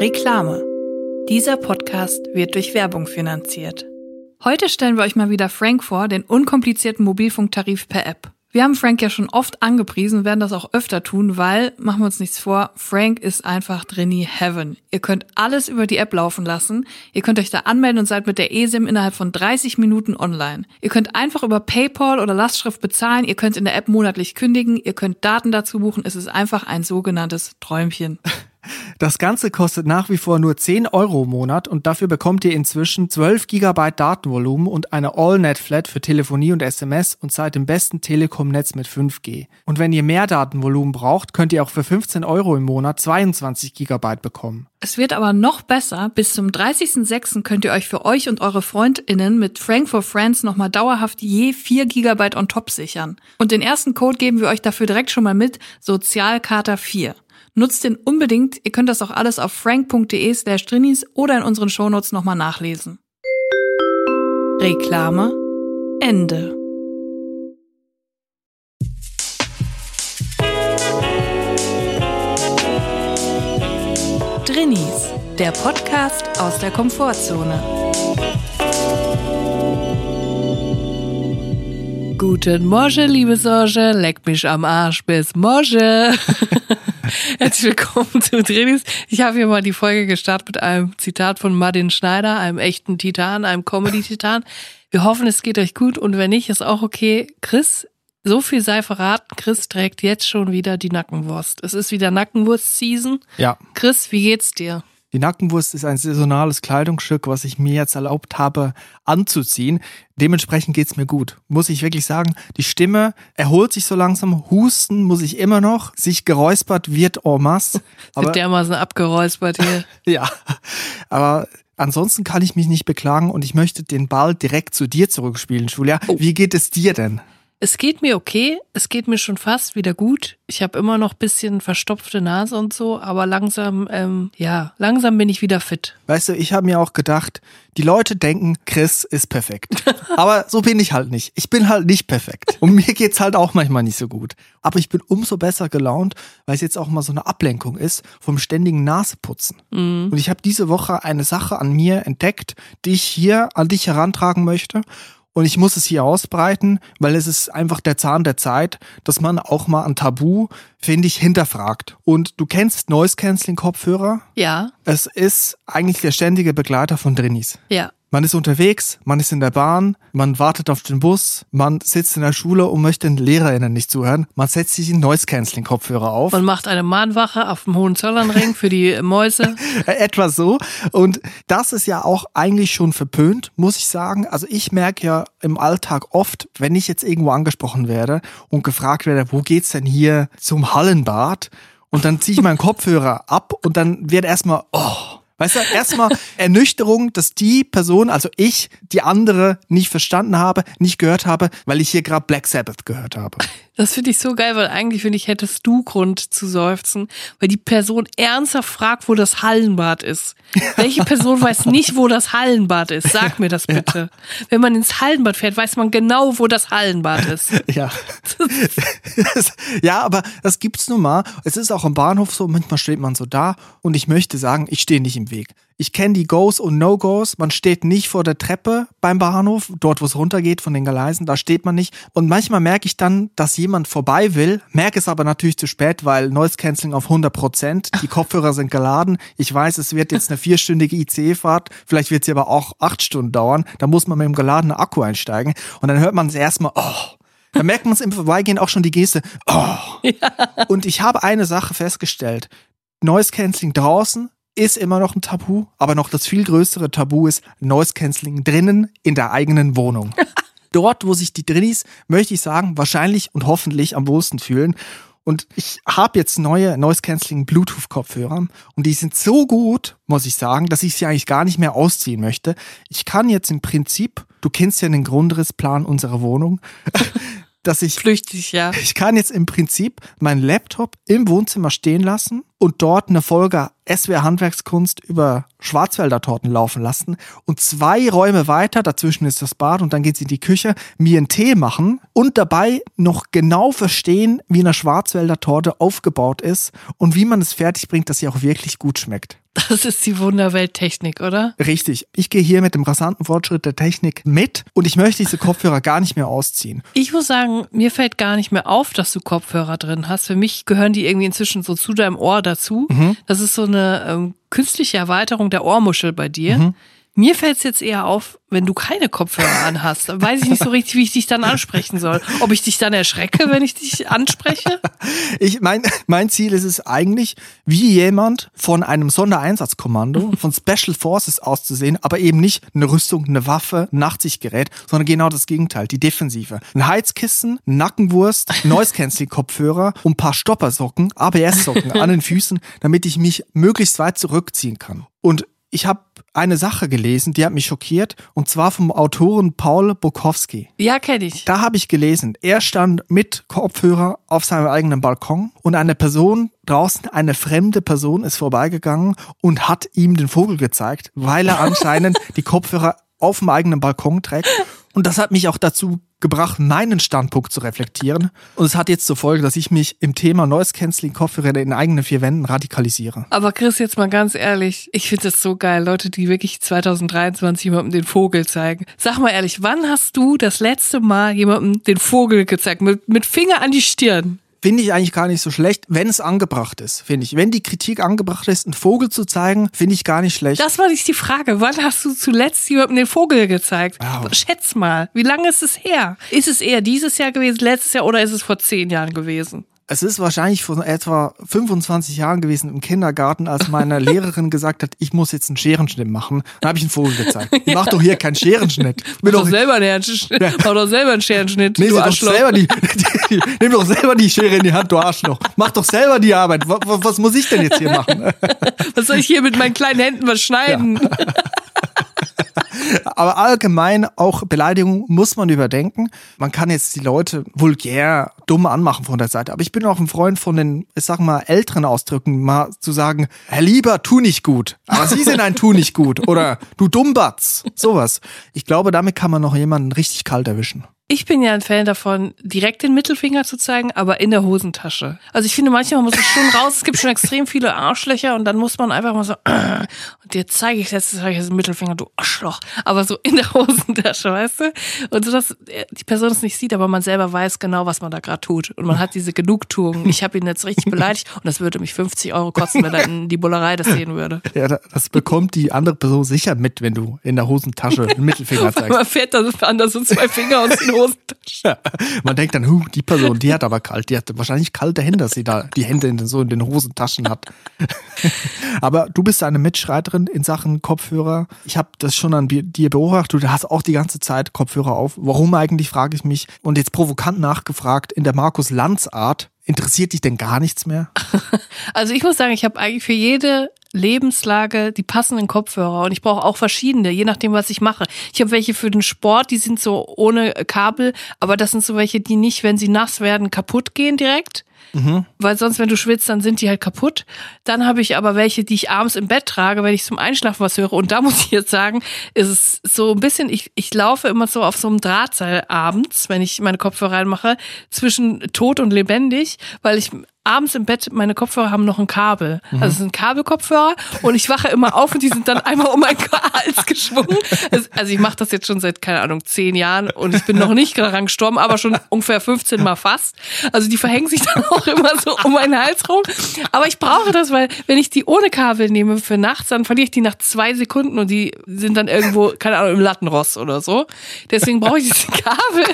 Reklame. Dieser Podcast wird durch Werbung finanziert. Heute stellen wir euch mal wieder Frank vor, den unkomplizierten Mobilfunktarif per App. Wir haben Frank ja schon oft angepriesen, werden das auch öfter tun, weil, machen wir uns nichts vor, Frank ist einfach Drini Heaven. Ihr könnt alles über die App laufen lassen. Ihr könnt euch da anmelden und seid mit der eSIM innerhalb von 30 Minuten online. Ihr könnt einfach über PayPal oder Lastschrift bezahlen. Ihr könnt in der App monatlich kündigen. Ihr könnt Daten dazu buchen. Es ist einfach ein sogenanntes Träumchen. Das Ganze kostet nach wie vor nur 10 Euro im Monat und dafür bekommt ihr inzwischen 12 GB Datenvolumen und eine All-Net-Flat für Telefonie und SMS und seid im besten Telekom-Netz mit 5G. Und wenn ihr mehr Datenvolumen braucht, könnt ihr auch für 15 Euro im Monat 22 GB bekommen. Es wird aber noch besser. Bis zum 30.06. könnt ihr euch für euch und eure FreundInnen mit Frank for Friends nochmal dauerhaft je 4 GB on top sichern. Und den ersten Code geben wir euch dafür direkt schon mal mit, Sozialkater 4. Nutzt den unbedingt. Ihr könnt das auch alles auf frank.de slash drinis oder in unseren Shownotes nochmal nachlesen. Reklame Ende. Drinis, der Podcast aus der Komfortzone. Guten Morgen, liebe Sorge, leck mich am Arsch bis morgen. Herzlich willkommen zu Drinis. Ich habe hier mal die Folge gestartet mit einem Zitat von Martin Schneider, einem echten Titan, einem Comedy-Titan. Wir hoffen, es geht euch gut und wenn nicht, ist auch okay. Chris, so viel sei verraten, Chris trägt jetzt schon wieder die Nackenwurst. Es ist wieder Nackenwurst-Season. Ja. Chris, wie geht's dir? Die Nackenwurst ist ein saisonales Kleidungsstück, was ich mir jetzt erlaubt habe anzuziehen. Dementsprechend geht's mir gut. Muss ich wirklich sagen, die Stimme erholt sich so langsam. Husten muss ich immer noch. Sich geräuspert wird en masse. Wird dermaßen abgeräuspert hier. ja, aber ansonsten kann ich mich nicht beklagen und ich möchte den Ball direkt zu dir zurückspielen, Julia. Oh. Wie geht es dir denn? Es geht mir okay, es geht mir schon fast wieder gut. Ich habe immer noch bisschen verstopfte Nase und so, aber langsam, ähm, ja, langsam bin ich wieder fit. Weißt du, ich habe mir auch gedacht, die Leute denken, Chris ist perfekt. Aber so bin ich halt nicht. Ich bin halt nicht perfekt. Und mir geht's halt auch manchmal nicht so gut. Aber ich bin umso besser gelaunt, weil es jetzt auch mal so eine Ablenkung ist vom ständigen Naseputzen. Und ich habe diese Woche eine Sache an mir entdeckt, die ich hier an dich herantragen möchte. Und ich muss es hier ausbreiten, weil es ist einfach der Zahn der Zeit, dass man auch mal ein Tabu, finde ich, hinterfragt. Und du kennst Noise Cancelling Kopfhörer? Ja, Es ist eigentlich der ständige Begleiter von Drinis. ja. Man ist unterwegs, man ist in der Bahn, man wartet auf den Bus, man sitzt in der Schule und möchte den LehrerInnen nicht zuhören. Man setzt sich einen Noise-Canceling-Kopfhörer auf. Man macht eine Mahnwache auf dem Hohenzollernring für die Mäuse. Äh, Etwa so. Und das ist ja auch eigentlich schon verpönt, muss ich sagen. Also ich merke ja im Alltag oft, wenn ich jetzt irgendwo angesprochen werde und gefragt werde, wo geht's denn hier zum Hallenbad? Und dann ziehe ich meinen Kopfhörer ab und dann wird erstmal, oh. Weißt du, erstmal Ernüchterung, dass die Person, also ich, die andere nicht verstanden habe, nicht gehört habe, weil ich hier gerade Black Sabbath gehört habe. Das finde ich so geil, weil eigentlich finde ich, hättest du Grund zu seufzen, weil die Person ernsthaft fragt, wo das Hallenbad ist. Welche Person weiß nicht, wo das Hallenbad ist? Sag mir das bitte. Wenn man ins Hallenbad fährt, weiß man genau, wo das Hallenbad ist. Ja. ja, aber das gibt's nun mal. Es ist auch am Bahnhof so, manchmal steht man so da und ich möchte sagen, ich stehe nicht im Weg. Ich kenne die Goes und No-Goes. Man steht nicht vor der Treppe beim Bahnhof, dort wo es runtergeht von den Gleisen, da steht man nicht. Und manchmal merke ich dann, dass jemand vorbei will, merke es aber natürlich zu spät, weil Noise Cancelling auf 100 Prozent, die Kopfhörer sind geladen. Ich weiß, es wird jetzt eine vierstündige ICE-Fahrt, vielleicht wird sie aber auch acht Stunden dauern. Da muss man mit dem geladenen Akku einsteigen und dann hört man es erstmal, oh, da merkt man es im Vorbeigehen auch schon die Geste. Oh. Und ich habe eine Sache festgestellt. Noise Cancelling draußen ist immer noch ein Tabu, aber noch das viel größere Tabu ist Noise Cancelling drinnen in der eigenen Wohnung. Dort, wo sich die Drinnis, möchte ich sagen, wahrscheinlich und hoffentlich am wohlsten fühlen. Und ich habe jetzt neue Noise Cancelling Bluetooth Kopfhörer und die sind so gut, muss ich sagen, dass ich sie eigentlich gar nicht mehr ausziehen möchte. Ich kann jetzt im Prinzip, du kennst ja den Grundrissplan unserer Wohnung, dass ich Flüchtig, ja. ich kann jetzt im Prinzip meinen Laptop im Wohnzimmer stehen lassen und dort eine Folge SWR Handwerkskunst über Schwarzwälder Torten laufen lassen und zwei Räume weiter, dazwischen ist das Bad und dann geht sie in die Küche, mir einen Tee machen und dabei noch genau verstehen, wie eine Schwarzwälder Torte aufgebaut ist und wie man es fertig bringt, dass sie auch wirklich gut schmeckt. Das ist die Wunderwelt-Technik, oder? Richtig. Ich gehe hier mit dem rasanten Fortschritt der Technik mit und ich möchte diese Kopfhörer gar nicht mehr ausziehen. Ich muss sagen, mir fällt gar nicht mehr auf, dass du Kopfhörer drin hast. Für mich gehören die irgendwie inzwischen so zu deinem Ohr dazu. Mhm. Das ist so eine ähm, künstliche Erweiterung der Ohrmuschel bei dir. Mhm. Mir fällt es jetzt eher auf, wenn du keine Kopfhörer anhast. Dann weiß ich nicht so richtig, wie ich dich dann ansprechen soll. Ob ich dich dann erschrecke, wenn ich dich anspreche? Ich mein, mein Ziel ist es eigentlich, wie jemand von einem Sondereinsatzkommando, von Special Forces auszusehen, aber eben nicht eine Rüstung, eine Waffe, ein Nachtsichtgerät, sondern genau das Gegenteil, die Defensive. Ein Heizkissen, Nackenwurst, Noise Canceling Kopfhörer und ein paar Stoppersocken, ABS-Socken an den Füßen, damit ich mich möglichst weit zurückziehen kann. Und ich habe eine Sache gelesen, die hat mich schockiert, und zwar vom Autoren Paul Bukowski. Ja, kenne ich. Da habe ich gelesen, er stand mit Kopfhörer auf seinem eigenen Balkon und eine Person draußen, eine fremde Person ist vorbeigegangen und hat ihm den Vogel gezeigt, weil er anscheinend die Kopfhörer auf dem eigenen Balkon trägt. Und das hat mich auch dazu gebracht, meinen Standpunkt zu reflektieren. Und es hat jetzt zur Folge, dass ich mich im Thema Noise Canceling Kopfhörer in eigenen vier Wänden radikalisiere. Aber Chris, jetzt mal ganz ehrlich, ich finde das so geil, Leute, die wirklich 2023 jemandem den Vogel zeigen. Sag mal ehrlich, wann hast du das letzte Mal jemandem den Vogel gezeigt? Mit, mit Finger an die Stirn? Finde ich eigentlich gar nicht so schlecht, wenn es angebracht ist, finde ich. Wenn die Kritik angebracht ist, einen Vogel zu zeigen, finde ich gar nicht schlecht. Das war nicht die Frage. Wann hast du zuletzt jemandem den Vogel gezeigt? Wow. Schätz mal, wie lange ist es her? Ist es eher dieses Jahr gewesen, letztes Jahr oder ist es vor zehn Jahren gewesen? Es ist wahrscheinlich vor etwa 25 Jahren gewesen im Kindergarten, als meine Lehrerin gesagt hat, ich muss jetzt einen Scherenschnitt machen. Dann habe ich einen Vogel gezeigt. Ich mach doch hier keinen Scherenschnitt. Mach doch, doch selber einen Scherenschnitt. Ja. Mach doch selber einen Scherenschnitt. Nee, du doch selber die, die, die, nimm doch selber die Schere in die Hand, du Arschloch. Mach doch selber die Arbeit. Was, was muss ich denn jetzt hier machen? Was soll ich hier mit meinen kleinen Händen was schneiden? Ja. Aber allgemein auch Beleidigung muss man überdenken. Man kann jetzt die Leute vulgär dumm anmachen von der Seite. Aber ich bin auch ein Freund von den, ich sag mal, älteren Ausdrücken, mal zu sagen, Herr Lieber, tu nicht gut. Aber Sie sind ein Tu nicht gut. Oder du Dummbatz. Sowas. Ich glaube, damit kann man noch jemanden richtig kalt erwischen. Ich bin ja ein Fan davon, direkt den Mittelfinger zu zeigen, aber in der Hosentasche. Also ich finde, manchmal muss es schon raus. Es gibt schon extrem viele Arschlöcher und dann muss man einfach mal so, und dir zeige ich jetzt, zeige ich jetzt den Mittelfinger, du Arschloch. Aber so in der Hosentasche, weißt du? Und so, dass die Person es nicht sieht, aber man selber weiß genau, was man da gerade tut. Und man hat diese Genugtuung. Ich habe ihn jetzt richtig beleidigt und das würde mich 50 Euro kosten, wenn er in die Bullerei das sehen würde. Ja, das bekommt die andere Person sicher mit, wenn du in der Hosentasche den Mittelfinger zeigst. man fährt dann anders so zwei Finger aus den Hosentasche. Man denkt dann, huh, die Person, die hat aber kalt, die hat wahrscheinlich kalte Hände, dass sie da die Hände in den, so in den Hosentaschen hat. aber du bist eine Mitschreiterin in Sachen Kopfhörer. Ich habe das schon an dir beobachtet, du hast auch die ganze Zeit Kopfhörer auf. Warum eigentlich, frage ich mich. Und jetzt provokant nachgefragt, in der Markus Lanz Art, interessiert dich denn gar nichts mehr? Also ich muss sagen, ich habe eigentlich für jede Lebenslage die passenden Kopfhörer und ich brauche auch verschiedene, je nachdem, was ich mache. Ich habe welche für den Sport, die sind so ohne Kabel, aber das sind so welche, die nicht, wenn sie nass werden, kaputt gehen direkt. Mhm. Weil sonst, wenn du schwitzt, dann sind die halt kaputt. Dann habe ich aber welche, die ich abends im Bett trage, wenn ich zum Einschlafen was höre. Und da muss ich jetzt sagen, ist es so ein bisschen, ich, ich laufe immer so auf so einem Drahtseil abends, wenn ich meine Kopfhörer reinmache, zwischen tot und lebendig, weil ich abends im Bett, meine Kopfhörer haben noch ein Kabel. Mhm. Also es sind Kabelkopfhörer und ich wache immer auf und die sind dann einmal um meinen Hals geschwungen. Also ich mache das jetzt schon seit, keine Ahnung, zehn Jahren und ich bin noch nicht daran gestorben, aber schon ungefähr 15 Mal fast. Also die verhängen sich dann auch immer so um meinen Hals rum. Aber ich brauche das, weil wenn ich die ohne Kabel nehme für nachts, dann verliere ich die nach zwei Sekunden und die sind dann irgendwo, keine Ahnung, im Lattenrost oder so. Deswegen brauche ich diese Kabel.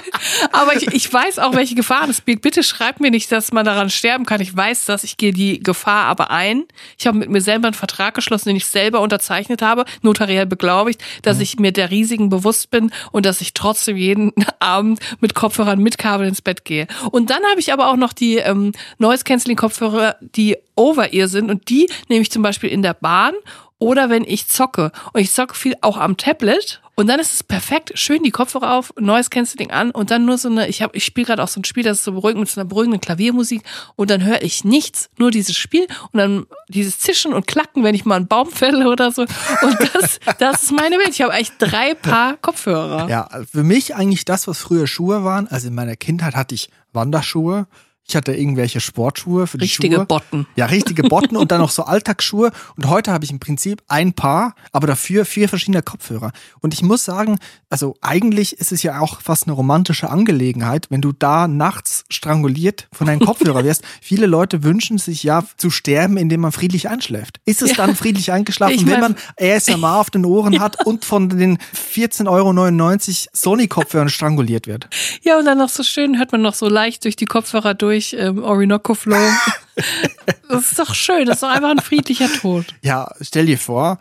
Aber ich, ich weiß auch, welche Gefahren es birgt. Bitte schreibt mir nicht, dass man daran sterben kann kann, ich weiß das, ich gehe die Gefahr aber ein. Ich habe mit mir selber einen Vertrag geschlossen, den ich selber unterzeichnet habe, notariell beglaubigt, dass mhm. ich mir der Risiken bewusst bin und dass ich trotzdem jeden Abend mit Kopfhörern mit Kabel ins Bett gehe. Und dann habe ich aber auch noch die ähm, Noise Canceling Kopfhörer, die Over-Ear sind und die nehme ich zum Beispiel in der Bahn oder wenn ich zocke. Und ich zocke viel auch am Tablet Und dann ist es perfekt, schön die Kopfhörer auf, neues Canceling an und dann nur so eine, ich habe, ich spiele gerade auch so ein Spiel, das ist so beruhigend mit so einer beruhigenden Klaviermusik und dann höre ich nichts, nur dieses Spiel und dann dieses Zischen und Klacken, wenn ich mal einen Baum fälle oder so. Und das, das ist meine Welt. Ich habe eigentlich drei Paar Kopfhörer. Ja, für mich eigentlich das, was früher Schuhe waren. Also in meiner Kindheit hatte ich Wanderschuhe. Ich hatte irgendwelche Sportschuhe für die Richtige Schuhe. Botten. Ja, richtige Botten und dann noch so Alltagsschuhe. Und heute habe ich im Prinzip ein Paar, aber dafür vier verschiedene Kopfhörer. Und ich muss sagen, also eigentlich ist es ja auch fast eine romantische Angelegenheit, wenn du da nachts stranguliert von deinem Kopfhörer wirst. Viele Leute wünschen sich ja zu sterben, indem man friedlich einschläft. Ist es dann friedlich eingeschlafen, Ich wenn man ASMR auf den Ohren hat und von den 14,99 Euro Sony-Kopfhörern stranguliert wird? Ja, und dann noch so schön, hört man noch so leicht durch die Kopfhörer durch, ähm, Orinoco Flow. das ist doch schön, das ist doch einfach ein friedlicher Tod. Ja, stell dir vor,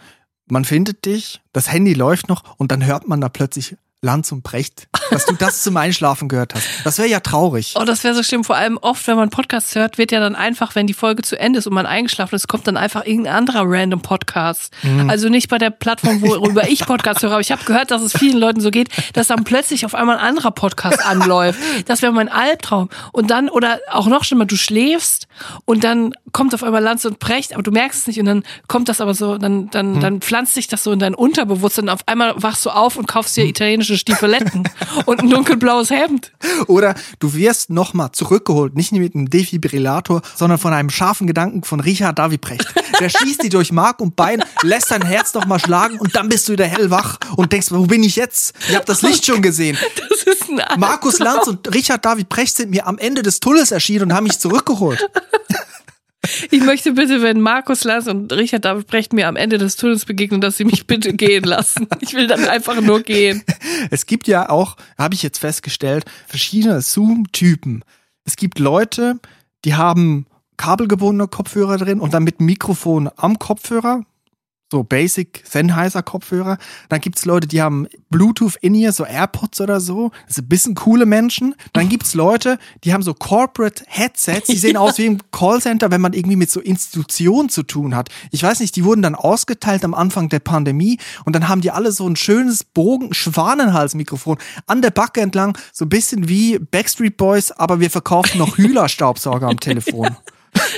man findet dich, das Handy läuft noch und dann hört man da plötzlich Lanz und Brecht, dass du das zum Einschlafen gehört hast. Das wäre ja traurig. Oh, das wäre so schlimm. Vor allem oft, wenn man Podcasts hört, wird ja dann einfach, wenn die Folge zu Ende ist und man eingeschlafen ist, kommt dann einfach irgendein anderer random Podcast. Also nicht bei der Plattform, worüber ich Podcasts höre, aber ich habe gehört, dass es vielen Leuten so geht, dass dann plötzlich auf einmal ein anderer Podcast anläuft. Das wäre mein Albtraum. Und dann, oder auch noch schlimmer, du schläfst und dann kommt auf einmal Lanz und Brecht, aber du merkst es nicht und dann kommt das aber so, dann, dann, dann pflanzt sich das so in dein Unterbewusstsein und auf einmal wachst du auf und kaufst dir italienische Stiefeletten und ein dunkelblaues Hemd. Oder du wirst nochmal zurückgeholt, nicht mit einem Defibrillator, sondern von einem scharfen Gedanken von Richard David Brecht. Der schießt die durch Mark und Bein, lässt dein Herz nochmal schlagen und dann bist du wieder hellwach und denkst, wo bin ich jetzt? Ich habe das Licht schon gesehen. Das ist ein Markus Lanz und Richard David Brecht sind mir am Ende des Tunnels erschienen und haben mich zurückgeholt. Ich möchte bitte, wenn Markus Lanz und Richard David Brecht mir am Ende des Tunnels begegnen, dass sie mich bitte gehen lassen. Ich will dann einfach nur gehen. Es gibt ja auch, habe ich jetzt festgestellt, verschiedene Zoom-Typen. Es gibt Leute, die haben kabelgebundene Kopfhörer drin und dann mit Mikrofon am Kopfhörer. So Basic Sennheiser Kopfhörer. Dann gibt's Leute, die haben Bluetooth in ihr, so AirPods oder so. Das sind ein bisschen coole Menschen. Dann gibt's Leute, die haben so Corporate Headsets. Die sehen aus wie im Callcenter, wenn man irgendwie mit so Institutionen zu tun hat. Ich weiß nicht, die wurden dann ausgeteilt am Anfang der Pandemie und dann haben die alle so ein schönes Bogen Schwanenhalsmikrofon an der Backe entlang, so ein bisschen wie Backstreet Boys, aber wir verkaufen noch Hühler-Staubsauger am Telefon.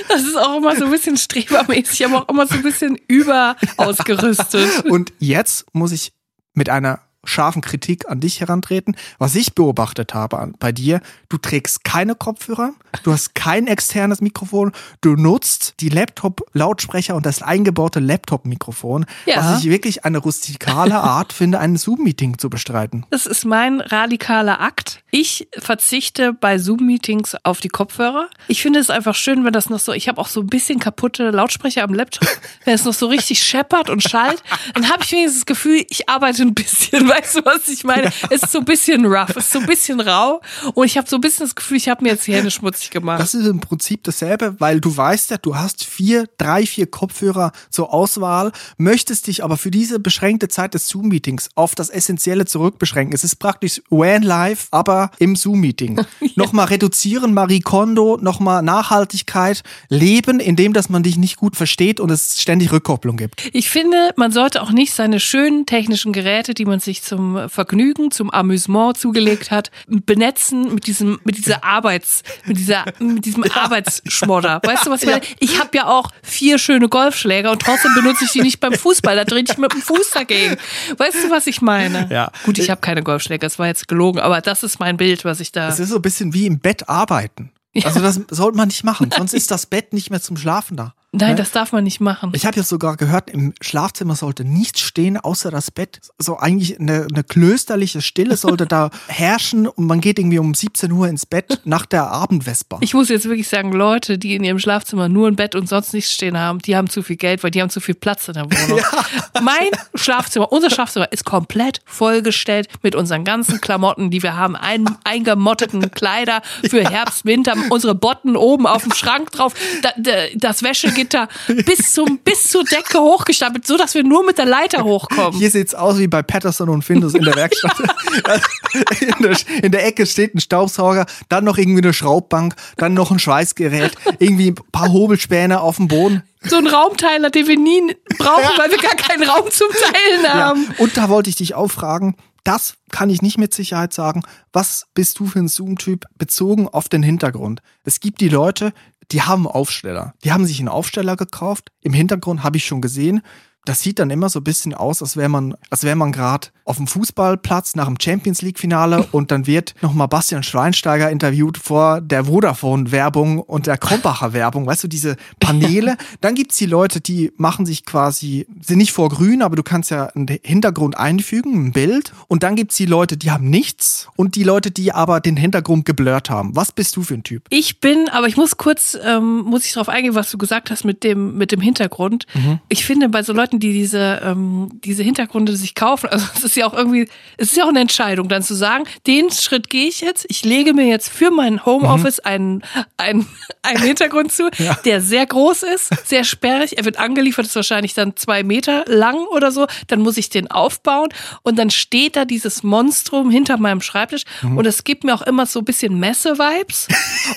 Das ist auch immer so ein bisschen strebermäßig, aber auch immer so ein bisschen überausgerüstet. Und jetzt muss ich mit einer scharfen Kritik an dich herantreten. Was ich beobachtet habe bei dir, du trägst keine Kopfhörer, du hast kein externes Mikrofon, du nutzt die Laptop-Lautsprecher und das eingebaute Laptop-Mikrofon, Ja. was ich wirklich eine rustikale Art finde, ein Zoom-Meeting zu bestreiten. Das ist mein radikaler Akt. Ich verzichte bei Zoom-Meetings auf die Kopfhörer. Ich finde es einfach schön, wenn das noch so, ich habe auch so ein bisschen kaputte Lautsprecher am Laptop, wenn es noch so richtig scheppert und schallt, dann habe ich wenigstens das Gefühl, ich arbeite ein bisschen, weißt du, was ich meine? Es ist so ein bisschen rough, es ist so ein bisschen rau und ich habe so ein bisschen das Gefühl, ich habe mir jetzt die Hände schmutzig gemacht. Das ist im Prinzip dasselbe, weil du weißt ja, du hast vier, drei, vier Kopfhörer zur Auswahl, möchtest dich aber für diese beschränkte Zeit des Zoom-Meetings auf das Essentielle zurückbeschränken. Es ist praktisch WAN Live, aber im Zoom-Meeting. Nochmal reduzieren, Marie Kondo, nochmal Nachhaltigkeit, Leben, indem dass man dich nicht gut versteht und es ständig Rückkopplung gibt. Ich finde, man sollte auch nicht seine schönen technischen Geräte, die man sich zum Vergnügen, zum Amüsement zugelegt hat, benetzen mit diesem, mit dieser Arbeits, mit dieser, mit diesem Arbeitsschmodder. Weißt du, was ich meine? Ich habe ja auch vier schöne Golfschläger und trotzdem benutze ich die nicht beim Fußball. Da drehe ich mit dem Fuß dagegen. Weißt du, was ich meine? Ja. Gut, ich habe keine Golfschläger, das war jetzt gelogen, aber das ist mein Bild, was ich da. Es ist so ein bisschen wie im Bett arbeiten. Also das sollte man nicht machen, sonst ist das Bett nicht mehr zum Schlafen da. Nein, Ne? das darf man nicht machen. Ich habe ja sogar gehört, im Schlafzimmer sollte nichts stehen, außer das Bett. So eigentlich eine, eine klösterliche Stille sollte da herrschen und man geht irgendwie um 17 Uhr ins Bett nach der Abendvesper. Ich muss jetzt wirklich sagen, Leute, die in ihrem Schlafzimmer nur ein Bett und sonst nichts stehen haben, die haben zu viel Geld, weil die haben zu viel Platz in der Wohnung. Mein Schlafzimmer, unser Schlafzimmer ist komplett vollgestellt mit unseren ganzen Klamotten, die wir haben, ein, eingemotteten Kleider für Herbst, Winter, unsere Botten oben auf dem Schrank drauf, da, da, das Wäschegitter bis zum bis zur Decke hochgestapelt, so dass wir nur mit der Leiter hochkommen. Hier sieht's aus wie bei Patterson und Findus in der Werkstatt. in, der, in der Ecke steht ein Staubsauger, dann noch irgendwie eine Schraubbank, dann noch ein Schweißgerät, irgendwie ein paar Hobelspäne auf dem Boden. So ein Raumteiler, den wir nie brauchen, weil wir gar keinen Raum zum Teilen haben. Ja. Und da wollte ich dich auch fragen, das kann ich nicht mit Sicherheit sagen. Was bist du für ein Zoom-Typ bezogen auf den Hintergrund? Es gibt die Leute, die haben Aufsteller. Die haben sich einen Aufsteller gekauft. Im Hintergrund habe ich schon gesehen, das sieht dann immer so ein bisschen aus, als wäre man, als wäre man gerade auf dem Fußballplatz nach dem Champions League Finale und dann wird nochmal Bastian Schweinsteiger interviewt vor der Vodafone Werbung und der Krombacher Werbung. Weißt du, diese Paneele. Dann gibt's die Leute, die machen sich quasi, sind nicht vor grün, aber du kannst ja einen Hintergrund einfügen, ein Bild. Und dann gibt's die Leute, die haben nichts und die Leute, die aber den Hintergrund geblurrt haben. Was bist du für ein Typ? Ich bin, aber ich muss kurz, ähm, muss ich darauf eingehen, was du gesagt hast mit dem, mit dem Hintergrund. Mhm. Ich finde, bei so Leuten, die diese, ähm, diese Hintergründe sich kaufen. Also es ist ja auch irgendwie, es ist ja auch eine Entscheidung, dann zu sagen, den Schritt gehe ich jetzt, ich lege mir jetzt für mein Homeoffice mhm. einen, einen, einen Hintergrund zu, ja. der sehr groß ist, sehr sperrig. Er wird angeliefert, ist wahrscheinlich dann zwei Meter lang oder so. Dann muss ich den aufbauen und dann steht da dieses Monstrum hinter meinem Schreibtisch mhm. und es gibt mir auch immer so ein bisschen Messe-Vibes.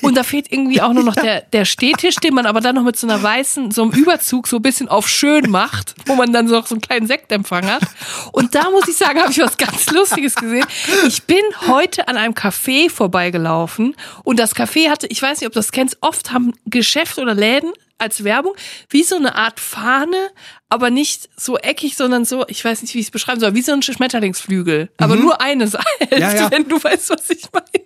und da fehlt irgendwie auch nur noch der, der Stehtisch, den man aber dann noch mit so einer weißen, so einem Überzug so ein bisschen auf schön macht, wo man dann so, so einen kleinen Sektempfang hat. Und da muss ich sagen, habe ich was ganz Lustiges gesehen. Ich bin heute an einem Café vorbeigelaufen und das Café hatte, ich weiß nicht, ob du das kennst, oft haben Geschäfte oder Läden als Werbung wie so eine Art Fahne, aber nicht so eckig, sondern so, ich weiß nicht, wie ich es beschreiben soll, wie so ein Schmetterlingsflügel. Aber mhm. nur eine Seite, ja, ja. wenn du weißt, was ich meine.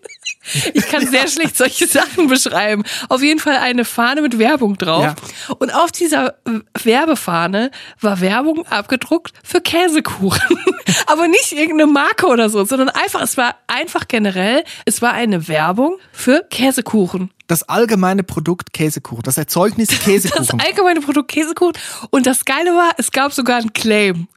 Ich kann sehr schlecht solche Sachen beschreiben. Auf jeden Fall eine Fahne mit Werbung drauf. Ja. Und auf dieser Werbefahne war Werbung abgedruckt für Käsekuchen. Aber nicht irgendeine Marke oder so, sondern einfach, es war einfach generell, es war eine Werbung für Käsekuchen das allgemeine Produkt Käsekuchen, das Erzeugnis Käsekuchen. Das allgemeine Produkt Käsekuchen. Und das Geile war, es gab sogar einen Claim.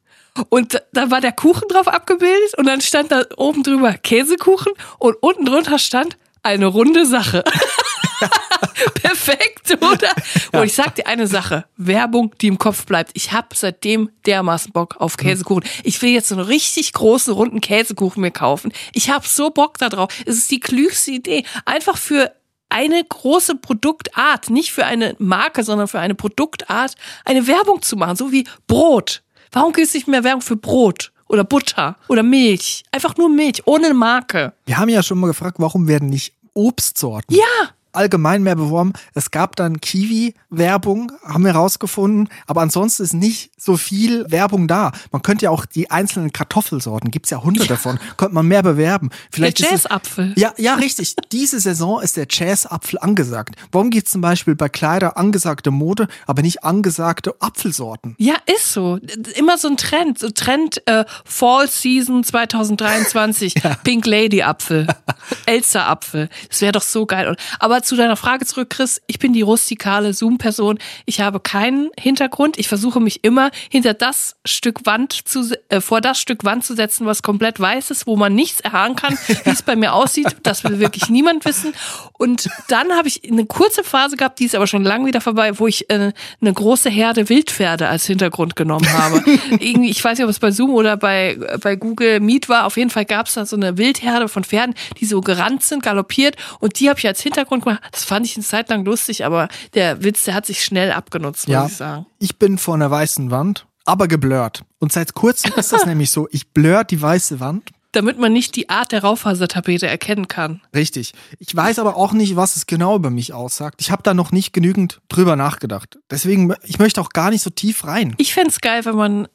Und da war der Kuchen drauf abgebildet und dann stand da oben drüber Käsekuchen und unten drunter stand eine runde Sache. Perfekt, oder? Und ich sag dir eine Sache, Werbung, die im Kopf bleibt. Ich habe seitdem dermaßen Bock auf mhm. Käsekuchen. Ich will jetzt so einen richtig großen, runden Käsekuchen mir kaufen. Ich habe so Bock da drauf. Es ist die klügste Idee. Einfach für eine große Produktart, nicht für eine Marke, sondern für eine Produktart, eine Werbung zu machen, so wie Brot. Warum gibt es nicht mehr Werbung für Brot? Oder Butter oder Milch. Einfach nur Milch, ohne Marke. Wir haben ja schon mal gefragt, warum werden nicht Obstsorten ja allgemein mehr beworben. Es gab dann Kiwi-Werbung, haben wir rausgefunden, aber ansonsten ist nicht so viel Werbung da. Man könnte ja auch die einzelnen Kartoffelsorten, gibt's ja hunderte ja. davon, könnte man mehr bewerben. Vielleicht der Jazzapfel. Ja, ja, richtig. Diese Saison ist der Jazzapfel angesagt. Warum gibt's zum Beispiel bei Kleider angesagte Mode, aber nicht angesagte Apfelsorten? Ja, ist so. Immer so ein Trend. So Trend äh, Fall Season 2023. ja. Pink Lady Apfel. Elster Apfel. Das wäre doch so geil. Aber zu deiner Frage zurück, Chris. Ich bin die rustikale Zoom-Person. Ich habe keinen Hintergrund. Ich versuche mich immer hinter das Stück Wand zu, äh, vor das Stück Wand zu setzen, was komplett weiß ist, wo man nichts erahnen kann, wie es bei mir aussieht. Das will wirklich niemand wissen. Und dann habe ich eine kurze Phase gehabt, die ist aber schon lang wieder vorbei, wo ich äh, eine große Herde Wildpferde als Hintergrund genommen habe. Irgendwie, ich weiß nicht, ob es bei Zoom oder bei, bei Google Meet war. Auf jeden Fall gab es da so eine Wildherde von Pferden, die so gerannt sind, galoppiert. Und die habe ich als Hintergrund gemacht das fand ich eine Zeit lang lustig, aber der Witz, der hat sich schnell abgenutzt, muss ja, ich sagen. Ich bin vor einer weißen Wand, aber geblurrt. Und seit kurzem ist das nämlich so, ich blur die weiße Wand. Damit man nicht die Art der Raufasertapete erkennen kann. Richtig. Ich weiß aber auch nicht, was es genau über mich aussagt. Ich habe da noch nicht genügend drüber nachgedacht. Deswegen, ich möchte auch gar nicht so tief rein. Ich fände es geil, wenn man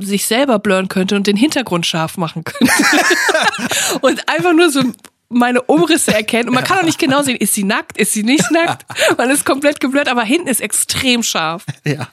sich selber blurren könnte und den Hintergrund scharf machen könnte. und einfach nur so meine Umrisse erkennen. Und man kann auch nicht genau sehen, ist sie nackt, ist sie nicht nackt. Man ist komplett geblurrt, aber hinten ist extrem scharf. Ja.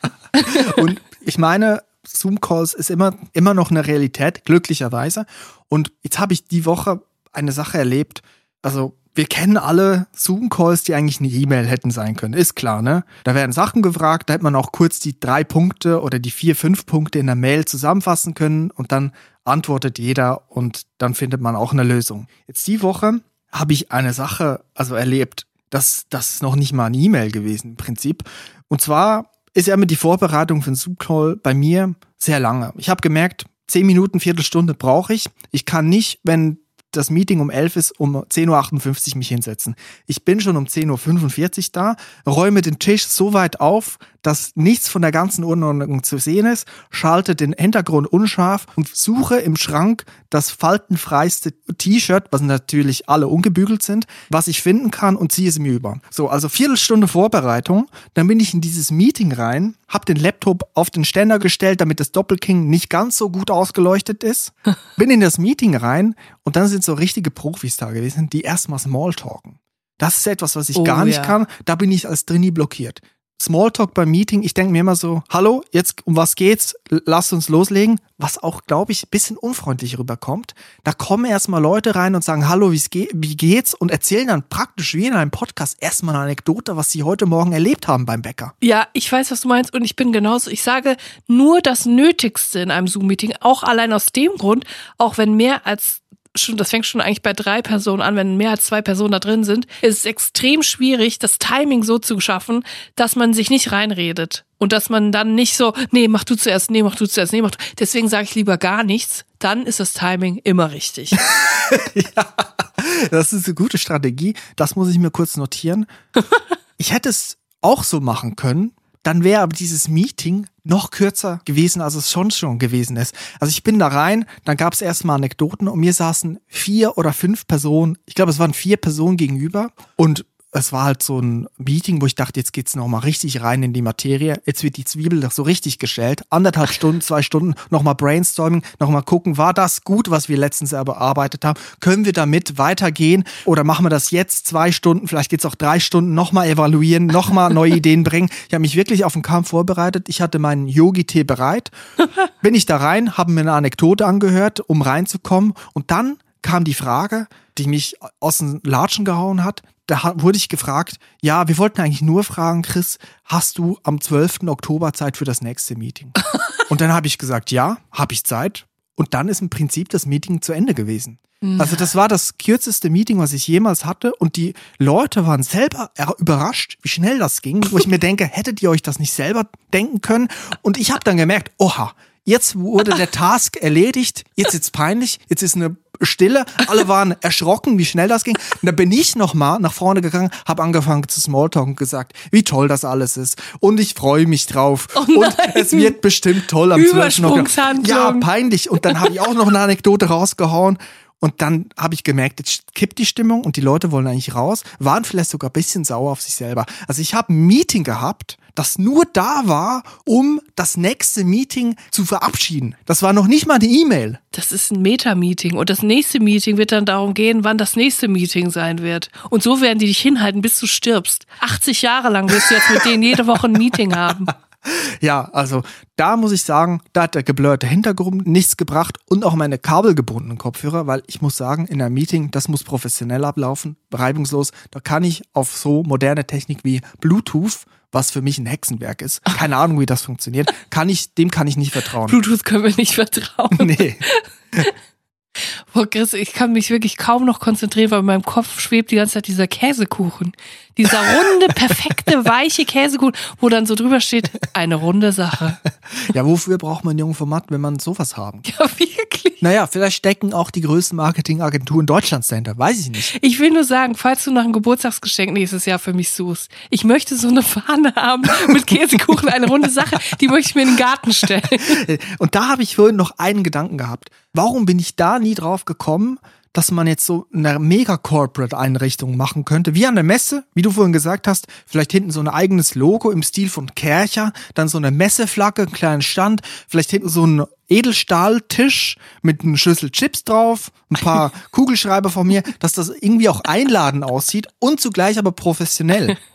Und ich meine, Zoom-Calls ist immer, immer noch eine Realität, glücklicherweise. Und jetzt habe ich die Woche eine Sache erlebt. Also, wir kennen alle Zoom-Calls, die eigentlich eine E-Mail hätten sein können. Ist klar, ne? Da werden Sachen gefragt, da hätte man auch kurz die drei Punkte oder die vier, fünf Punkte in der Mail zusammenfassen können und dann antwortet jeder und dann findet man auch eine Lösung. Jetzt die Woche habe ich eine Sache also erlebt, das, das noch nicht mal eine E-Mail gewesen im Prinzip. Und zwar ist ja immer die Vorbereitung für einen Zoom-Call bei mir sehr lange. Ich habe gemerkt, zehn Minuten, Viertelstunde brauche ich. Ich kann nicht, wenn das Meeting um 11 ist, um 10.58 Uhr mich hinsetzen. Ich bin schon um 10.45 Uhr da, räume den Tisch so weit auf, dass nichts von der ganzen Unordnung zu sehen ist, schalte den Hintergrund unscharf und suche im Schrank das faltenfreiste T-Shirt, was natürlich alle ungebügelt sind, was ich finden kann und ziehe es mir über. So, also Viertelstunde Vorbereitung, dann bin ich in dieses Meeting rein, habe den Laptop auf den Ständer gestellt, damit das Doppelking nicht ganz so gut ausgeleuchtet ist, bin in das Meeting rein und dann sind so richtige Profis da gewesen, die erstmal Smalltalken. Das ist etwas, was ich Oh, gar nicht ja. kann. Da bin ich als Drini blockiert. Smalltalk beim Meeting, ich denke mir immer so, hallo, jetzt um was geht's? L- Lasst uns loslegen. Was auch, glaube ich, bisschen unfreundlich rüberkommt. Da kommen erstmal Leute rein und sagen, hallo, ge wie geht's? Und erzählen dann praktisch wie in einem Podcast erstmal eine Anekdote, was sie heute Morgen erlebt haben beim Bäcker. Ja, ich weiß, was du meinst und ich bin genauso. Ich sage nur das Nötigste in einem Zoom-Meeting, auch allein aus dem Grund, auch wenn mehr als schon, das fängt schon eigentlich bei drei Personen an, wenn mehr als zwei Personen da drin sind, ist es extrem schwierig, das Timing so zu schaffen, dass man sich nicht reinredet. Und dass man dann nicht so, nee, mach du zuerst, nee, mach du zuerst, nee, mach du. Deswegen sage ich lieber gar nichts. Dann ist das Timing immer richtig. Das ist eine gute Strategie. Das muss ich mir kurz notieren. Ich hätte es auch so machen können. Dann wäre aber dieses Meeting noch kürzer gewesen, als es schon schon gewesen ist. Also ich bin da rein, dann gab es erstmal Anekdoten und mir saßen vier oder fünf Personen, ich glaube es waren vier Personen gegenüber und es war halt so ein Meeting, wo ich dachte, jetzt geht's noch mal richtig rein in die Materie. Jetzt wird die Zwiebel doch so richtig gestellt. Anderthalb Stunden, zwei Stunden, nochmal Brainstorming, nochmal gucken, war das gut, was wir letztens erarbeitet haben? Können wir damit weitergehen? Oder machen wir das jetzt zwei Stunden, vielleicht geht's auch drei Stunden, nochmal evaluieren, nochmal neue Ideen bringen? Ich habe mich wirklich auf den Kampf vorbereitet. Ich hatte meinen Yogi-Tee bereit. Bin ich da rein, habe mir eine Anekdote angehört, um reinzukommen. Und dann kam die Frage, die mich aus den Latschen gehauen hat. Da wurde ich gefragt, ja, wir wollten eigentlich nur fragen, Chris, hast du am 12. Oktober Zeit für das nächste Meeting? Und dann habe ich gesagt, ja, habe ich Zeit. Und dann ist im Prinzip das Meeting zu Ende gewesen. Also das war das kürzeste Meeting, was ich jemals hatte. Und die Leute waren selber er- überrascht, wie schnell das ging, wo ich mir denke, hättet ihr euch das nicht selber denken können? Und ich habe dann gemerkt, oha, jetzt wurde der Task erledigt, jetzt ist peinlich, jetzt ist eine Stille, alle waren erschrocken, wie schnell das ging. Und da bin ich nochmal nach vorne gegangen, habe angefangen zu Smalltalk und gesagt, wie toll das alles ist. Und ich freue mich drauf. und nein. es wird bestimmt toll am 12. Oktober. Übersprungshandlung. Ja, peinlich. Und dann habe ich auch noch eine Anekdote rausgehauen. Und dann habe ich gemerkt, jetzt kippt die Stimmung und die Leute wollen eigentlich raus, waren vielleicht sogar ein bisschen sauer auf sich selber. Also ich habe ein Meeting gehabt, das nur da war, um das nächste Meeting zu verabschieden. Das war noch nicht mal eine E-Mail. Das ist ein Meta-Meeting und das nächste Meeting wird dann darum gehen, wann das nächste Meeting sein wird. Und so werden die dich hinhalten, bis du stirbst. 80 Jahre lang wirst du jetzt mit denen jede Woche ein Meeting haben. Ja, also da muss ich sagen, da hat der geblurrte Hintergrund nichts gebracht und auch meine kabelgebundenen Kopfhörer, weil ich muss sagen, in einem Meeting, das muss professionell ablaufen, reibungslos. Da kann ich auf so moderne Technik wie Bluetooth, was für mich ein Hexenwerk ist, keine Ahnung, wie das funktioniert, kann ich, dem kann ich nicht vertrauen. Bluetooth können wir nicht vertrauen. Nee. Boah, Chris, ich kann mich wirklich kaum noch konzentrieren, weil in meinem Kopf schwebt die ganze Zeit dieser Käsekuchen. Dieser runde, perfekte, weiche Käsekuchen, wo dann so drüber steht, eine runde Sache. Ja, wofür braucht man ein jungen Format, wenn man sowas haben kann? Ja, wirklich. Naja, vielleicht stecken auch die größten Marketingagenturen Deutschlands dahinter, weiß ich nicht. Ich will nur sagen, falls du nach einem Geburtstagsgeschenk nächstes Jahr für mich suchst, ich möchte so eine Fahne haben mit Käsekuchen, eine runde Sache, die möchte ich mir in den Garten stellen. Und da habe ich vorhin noch einen Gedanken gehabt. Warum bin ich da nie drauf gekommen, dass man jetzt so eine Mega-Corporate-Einrichtung machen könnte, wie an der Messe, wie du vorhin gesagt hast, vielleicht hinten so ein eigenes Logo im Stil von Kercher, dann so eine Messeflagge, einen kleinen Stand, vielleicht hinten so ein Edelstahltisch mit einer Schüssel Chips drauf, ein paar Kugelschreiber von mir, dass das irgendwie auch einladend aussieht und zugleich aber professionell.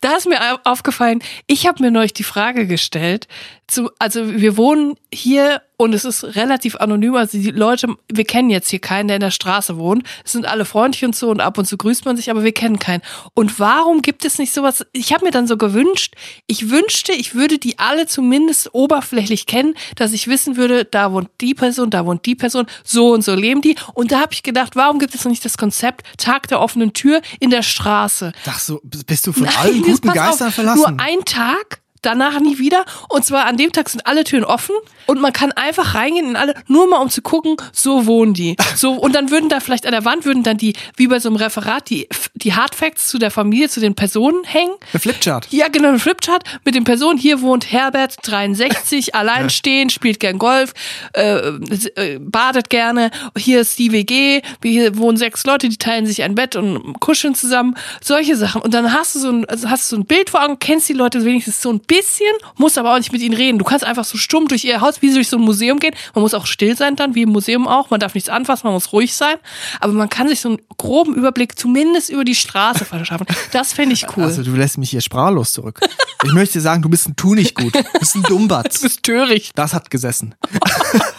Da ist mir au- aufgefallen, ich habe mir neulich die Frage gestellt, zu, also wir wohnen hier und es ist relativ anonym, also die Leute, wir kennen jetzt hier keinen, der in der Straße wohnt. Es sind alle freundlich und so und ab und zu grüßt man sich, aber wir kennen keinen. Und warum gibt es nicht sowas? Ich habe mir dann so gewünscht, ich wünschte, ich würde die alle zumindest oberflächlich kennen, dass ich wissen würde, da wohnt die Person, da wohnt die Person, so und so leben die. Und da habe ich gedacht, warum gibt es nicht das Konzept Tag der offenen Tür in der Straße? Ach so, bist du von Nein, allen guten Geistern auf, verlassen? Nur ein Tag, danach nie wieder. Und zwar an dem Tag sind alle Türen offen und man kann einfach reingehen in alle, nur mal um zu gucken, so wohnen die. So, und dann würden da vielleicht an der Wand würden dann die, wie bei so einem Referat, die, die Hardfacts zu der Familie, zu den Personen hängen. Ein Flipchart. Ja, genau, ein Flipchart mit den Personen. Hier wohnt Herbert, 63, alleinstehend, spielt gern Golf, äh, äh, badet gerne. Hier ist die WG, hier wohnen sechs Leute, die teilen sich ein Bett und kuscheln zusammen. Solche Sachen. Und dann hast du so ein, also hast du so ein Bild vor Augen, kennst die Leute wenigstens so ein bisschen, musst aber auch nicht mit ihnen reden. Du kannst einfach so stumm durch ihr Haus, wie durch so ein Museum gehen. Man muss auch still sein dann, wie im Museum auch. Man darf nichts anfassen, man muss ruhig sein. Aber man kann sich so einen groben Überblick zumindest über die Straße verschaffen. Das fände ich cool. Also du lässt mich hier sprachlos zurück. Ich möchte sagen, du bist ein Tu nicht gut. Du bist ein Dummbatz. du bist töricht. Das hat gesessen.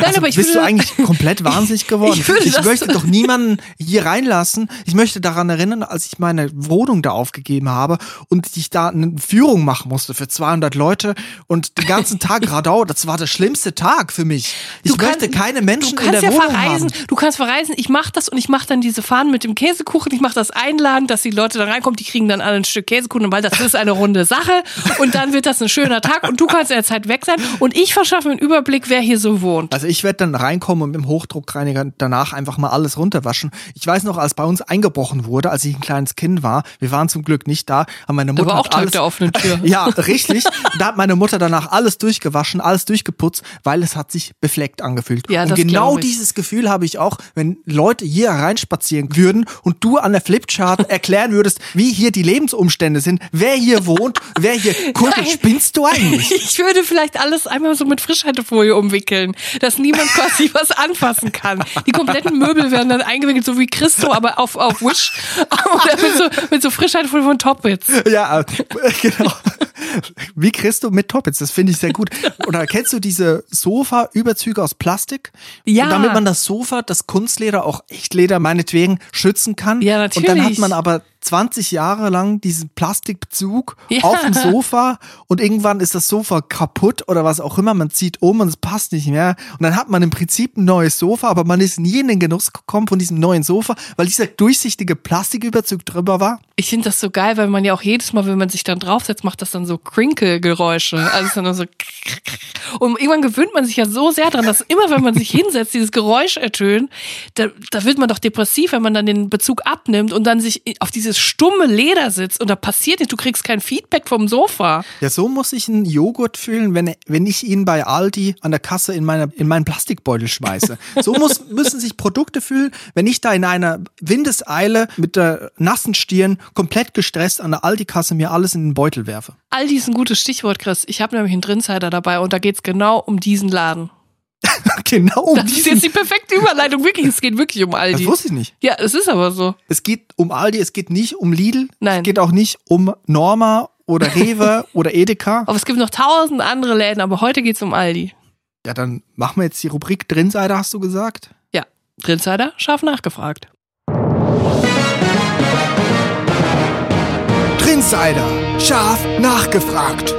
Nein, Also aber ich bist würde, du eigentlich komplett wahnsinnig geworden? Ich würde das- möchte doch niemanden hier reinlassen. Ich möchte daran erinnern, als ich meine Wohnung da aufgegeben habe und ich da eine Führung machen musste für 200 Leute und den ganzen Tag Radau, das war der schlimmste Tag für mich. Ich Du möchte keine Menschen in der ja Wohnung verreisen, haben. du kannst verreisen, ich mache das und ich mache dann diese Fahnen mit dem Käsekuchen, ich mache das einladen, dass die Leute da reinkommen, die kriegen dann alle ein Stück Käsekuchen, weil das ist eine runde Sache und dann wird das ein schöner Tag und du kannst in der Zeit weg sein und ich verschaffe mir einen Überblick, wer hier so wohnt. Also ich werde dann reinkommen und mit dem Hochdruckreiniger danach einfach mal alles runterwaschen. Ich weiß noch, als bei uns eingebrochen wurde, als ich ein kleines Kind war, wir waren zum Glück nicht da, aber meine Mutter war auch hat alles, der offenen Tür. ja, richtig. Da hat meine Mutter danach alles durchgewaschen, alles durchgeputzt, weil es hat sich befleckt angefühlt. Ja, und das genau dieses Gefühl habe ich auch, wenn Leute hier reinspazieren würden und du an der Flipchart erklären würdest, wie hier die Lebensumstände sind, wer hier wohnt, wer hier. Nein. Spinnst du eigentlich? Ich würde vielleicht alles einmal so mit Frischhaltefolie umwickeln, dass niemand quasi was anfassen kann. Die kompletten Möbel werden dann eingewickelt, so wie Christo, aber auf, auf Wish. Oder mit so, mit so Frischhaltefolie von Toppitz. Ja, äh, genau. Wie Christo mit Toppets, das finde ich sehr gut. Oder kennst du diese Sofa-Überzüge aus Plastik? Ja. Und damit man das Sofa, das Kunstleder, auch Echtleder meinetwegen schützen kann. Ja, Und dann hat natürlich. man aber 20 Jahre lang diesen Plastikbezug Ja. auf dem Sofa und irgendwann ist das Sofa kaputt oder was auch immer. Man zieht um und es passt nicht mehr. Und dann hat man im Prinzip ein neues Sofa, aber man ist nie in den Genuss gekommen von diesem neuen Sofa, weil dieser durchsichtige Plastiküberzug drüber war. Ich finde das so geil, weil man ja auch jedes Mal, wenn man sich dann draufsetzt, macht das dann so Crinkle-Geräusche. Also dann so und irgendwann gewöhnt man sich ja so sehr dran, dass immer, wenn man sich hinsetzt, dieses Geräusch ertönt, da, da wird man doch depressiv, wenn man dann den Bezug abnimmt und dann sich auf dieses stumme Leder sitzt und da passiert nicht, du kriegst kein Feedback vom Sofa. Ja, so muss ich einen Joghurt fühlen, wenn, wenn ich ihn bei Aldi an der Kasse in, meine, in meinen Plastikbeutel schmeiße. So muss, müssen sich Produkte fühlen, wenn ich da in einer Windeseile mit der nassen Stirn komplett gestresst an der Aldi-Kasse mir alles in den Beutel werfe. Aldi ist ein gutes Stichwort, Chris. Ich habe nämlich einen Drinsider dabei und da geht's genau um diesen Laden. Genau um Das ist diesen. jetzt die perfekte Überleitung, wirklich. Es geht wirklich um Das Aldi. wusste ich nicht. Ja, es ist aber so. Es geht um Aldi, es geht nicht um Lidl, Nein. es geht auch nicht um Norma oder Rewe oder Edeka. Aber es gibt noch tausend andere Läden, aber heute geht's um Aldi. Ja, dann machen wir jetzt die Rubrik Drinsider, hast du gesagt? Ja, Drinsider, scharf nachgefragt. Drinsider, scharf nachgefragt.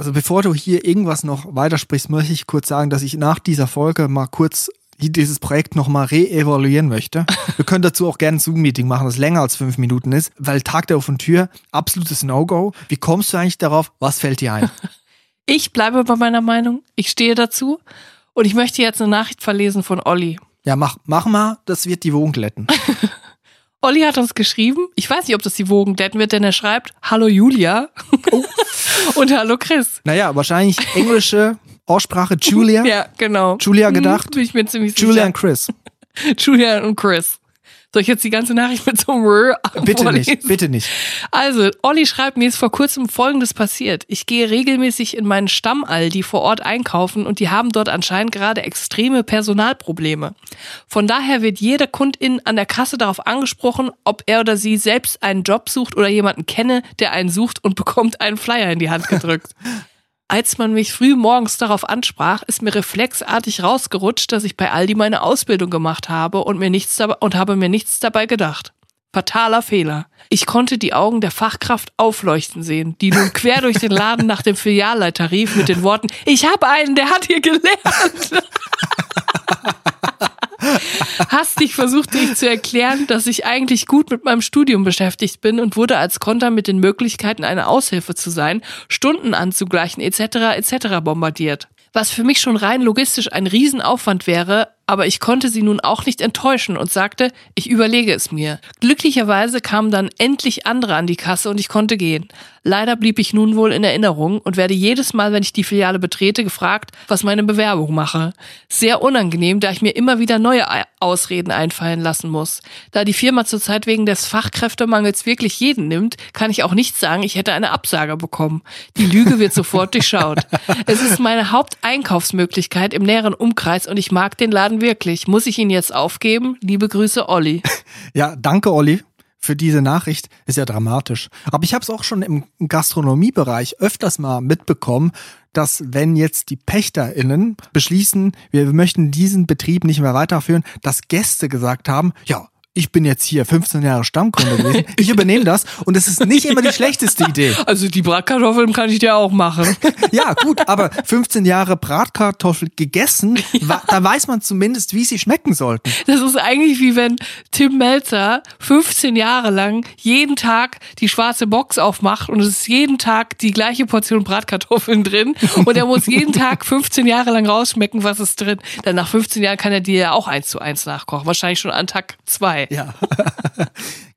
Also bevor du hier irgendwas noch weitersprichst, möchte ich kurz sagen, dass ich nach dieser Folge mal kurz dieses Projekt nochmal re-evaluieren möchte. Wir können dazu auch gerne ein Zoom-Meeting machen, das länger als fünf Minuten ist, weil Tag der offenen Tür, absolutes No-Go. Wie kommst du eigentlich darauf? Was fällt dir ein? Ich bleibe bei meiner Meinung. Ich stehe dazu. Und ich möchte jetzt eine Nachricht verlesen von Olli. Ja, mach, mach mal, das wird die Wogen glätten. Olli hat uns geschrieben, ich weiß nicht, ob das die Wogen glätten wird, denn er schreibt, Hallo Julia und Hallo Chris. Naja, wahrscheinlich englische Aussprache Julia. Ja, genau. Julia Hm, gedacht. Bin ich mir ziemlich Julia und sicher. Chris. Julia und Chris. Soll ich jetzt die ganze Nachricht mit so einem Rö Bitte vorlesen? nicht, bitte nicht. Also, Olli schreibt, mir ist vor kurzem Folgendes passiert. Ich gehe regelmäßig in meinen Stamm-Aldi vor Ort einkaufen und die haben dort anscheinend gerade extreme Personalprobleme. Von daher wird jeder Kundin an der Kasse darauf angesprochen, ob er oder sie selbst einen Job sucht oder jemanden kenne, der einen sucht und bekommt einen Flyer in die Hand gedrückt. Als man mich früh morgens darauf ansprach, ist mir reflexartig rausgerutscht, dass ich bei Aldi meine Ausbildung gemacht habe und mir nichts dabei, und habe mir nichts dabei gedacht. Fataler Fehler. Ich konnte die Augen der Fachkraft aufleuchten sehen, die nun quer durch den Laden nach dem Filialleiter rief mit den Worten, ich habe einen, der hat hier gelernt. Hastig versuchte ich zu erklären, dass ich eigentlich gut mit meinem Studium beschäftigt bin und wurde als Konter mit den Möglichkeiten, eine Aushilfe zu sein, Stunden anzugleichen etc. etc. bombardiert. Was für mich schon rein logistisch ein Riesenaufwand wäre, aber ich konnte sie nun auch nicht enttäuschen und sagte, ich überlege es mir. Glücklicherweise kamen dann endlich andere an die Kasse und ich konnte gehen. Leider blieb ich nun wohl in Erinnerung und werde jedes Mal, wenn ich die Filiale betrete, gefragt, was meine Bewerbung mache. Sehr unangenehm, da ich mir immer wieder neue Ausreden einfallen lassen muss. Da die Firma zurzeit wegen des Fachkräftemangels wirklich jeden nimmt, kann ich auch nicht sagen, ich hätte eine Absage bekommen. Die Lüge wird sofort durchschaut. Es ist meine Haupteinkaufsmöglichkeit im näheren Umkreis und ich mag den Laden wirklich. Muss ich ihn jetzt aufgeben? Liebe Grüße, Olli. Ja, danke, Olli für diese Nachricht ist ja dramatisch. Aber ich habe es auch schon im Gastronomiebereich öfters mal mitbekommen, dass wenn jetzt die PächterInnen beschließen, wir möchten diesen Betrieb nicht mehr weiterführen, dass Gäste gesagt haben, ja, ich bin jetzt hier 15 Jahre Stammkunde gewesen, ich übernehme das und es ist nicht immer die schlechteste Idee. Also die Bratkartoffeln kann ich dir auch machen. ja, gut, aber 15 Jahre Bratkartoffel gegessen, ja. da weiß man zumindest, wie sie schmecken sollten. Das ist eigentlich wie wenn Tim Melzer 15 Jahre lang jeden Tag die schwarze Box aufmacht und es ist jeden Tag die gleiche Portion Bratkartoffeln drin und er muss jeden Tag 15 Jahre lang rausschmecken, was ist drin. Dann nach 15 Jahren kann er dir ja auch eins zu eins nachkochen, wahrscheinlich schon an Tag zwei. Ja.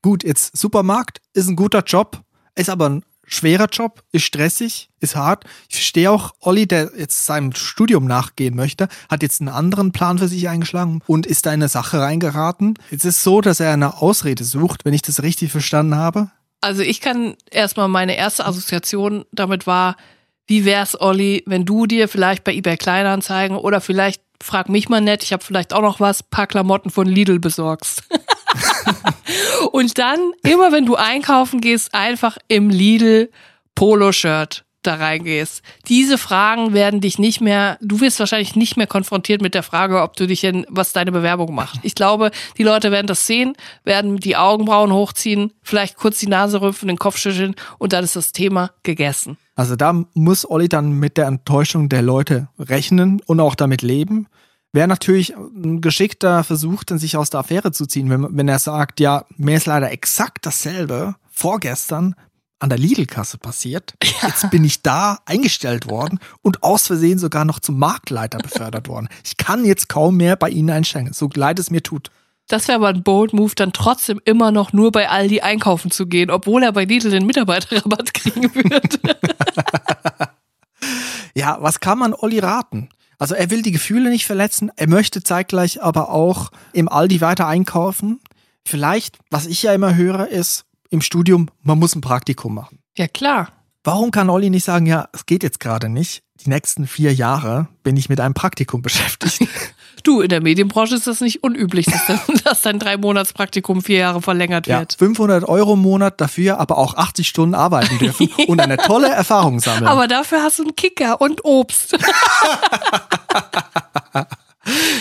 Gut, jetzt Supermarkt ist ein guter Job, ist aber ein schwerer Job, ist stressig, ist hart. Ich verstehe auch, Olli, der jetzt seinem Studium nachgehen möchte, hat jetzt einen anderen Plan für sich eingeschlagen und ist da in eine Sache reingeraten. Jetzt ist es so, dass er eine Ausrede sucht, wenn ich das richtig verstanden habe. Also ich kann erstmal meine erste Assoziation damit war, wie wär's, Olli, wenn du dir vielleicht bei eBay Kleinanzeigen oder vielleicht frag mich mal nett, ich habe vielleicht auch noch was, paar Klamotten von Lidl besorgst. und dann, immer wenn du einkaufen gehst, einfach im Lidl Poloshirt da reingehst. Diese Fragen werden dich nicht mehr, du wirst wahrscheinlich nicht mehr konfrontiert mit der Frage, ob du dich in, was deine Bewerbung macht. Ich glaube, die Leute werden das sehen, werden die Augenbrauen hochziehen, vielleicht kurz die Nase rümpfen, den Kopf schütteln und dann ist das Thema gegessen. Also da muss Olli dann mit der Enttäuschung der Leute rechnen und auch damit leben. Wäre natürlich ein geschickter Versuch, dann sich aus der Affäre zu ziehen, wenn, wenn er sagt, ja, mir ist leider exakt dasselbe vorgestern an der Lidl-Kasse passiert. Ja. Jetzt bin ich da eingestellt worden und aus Versehen sogar noch zum Marktleiter befördert worden. Ich kann jetzt kaum mehr bei Ihnen einsteigen, so leid es mir tut. Das wäre aber ein bold Move, dann trotzdem immer noch nur bei Aldi einkaufen zu gehen, obwohl er bei Lidl den Mitarbeiterrabatt kriegen wird. ja, was kann man Olli raten? Also er will die Gefühle nicht verletzen, er möchte zeitgleich aber auch im Aldi weiter einkaufen. Vielleicht, was ich ja immer höre, ist im Studium, man muss ein Praktikum machen. Ja, klar. Warum kann Olli nicht sagen, ja, es geht jetzt gerade nicht? Die nächsten vier Jahre bin ich mit einem Praktikum beschäftigt. Du, in der Medienbranche ist das nicht unüblich, dass, dann, dass dein drei Monats Praktikum vier Jahre verlängert wird. Ja, 500 Euro im Monat dafür, aber auch 80 Stunden arbeiten dürfen ja. und eine tolle Erfahrung sammeln. Aber dafür hast du einen Kicker und Obst.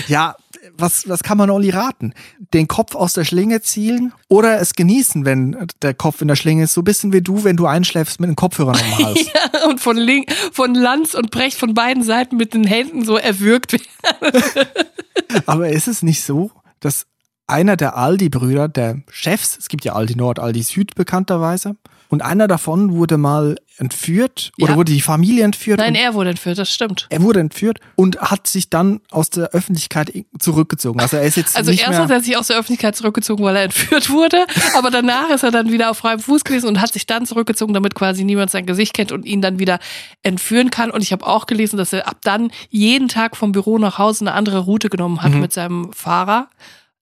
ja, was, was kann man Olli raten? Den Kopf aus der Schlinge zielen oder es genießen, wenn der Kopf in der Schlinge ist? So ein bisschen wie du, wenn du einschläfst mit dem Kopfhörer am Hals. ja, und von, Link, von Lanz und Brecht von beiden Seiten mit den Händen so erwürgt werden. Aber ist es nicht so, dass einer der Aldi-Brüder, der Chefs, es gibt ja Aldi Nord, Aldi Süd bekannterweise, und einer davon wurde mal entführt oder ja. wurde die Familie entführt. Nein, er wurde entführt, das stimmt. Er wurde entführt und hat sich dann aus der Öffentlichkeit zurückgezogen. Also er ist jetzt Also erst hat er sich aus der Öffentlichkeit zurückgezogen, weil er entführt wurde, aber danach ist er dann wieder auf freiem Fuß gewesen und hat sich dann zurückgezogen, damit quasi niemand sein Gesicht kennt und ihn dann wieder entführen kann. Und ich habe auch gelesen, dass er ab dann jeden Tag vom Büro nach Hause eine andere Route genommen hat mhm. mit seinem Fahrer,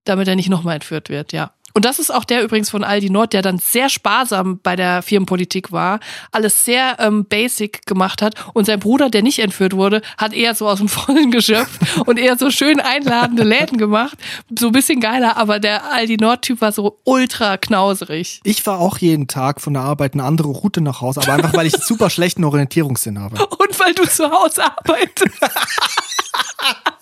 damit er nicht nochmal entführt wird, ja. Und das ist auch der übrigens von Aldi Nord, der dann sehr sparsam bei der Firmenpolitik war, alles sehr ähm, basic gemacht hat. Und sein Bruder, der nicht entführt wurde, hat eher so aus dem Vollen geschöpft und eher so schön einladende Läden gemacht. So ein bisschen geiler, aber der Aldi Nord-Typ war so ultra knauserig. Ich war auch jeden Tag von der Arbeit eine andere Route nach Hause, aber einfach, weil ich super schlechten Orientierungssinn habe. Und weil du zu Hause arbeitest.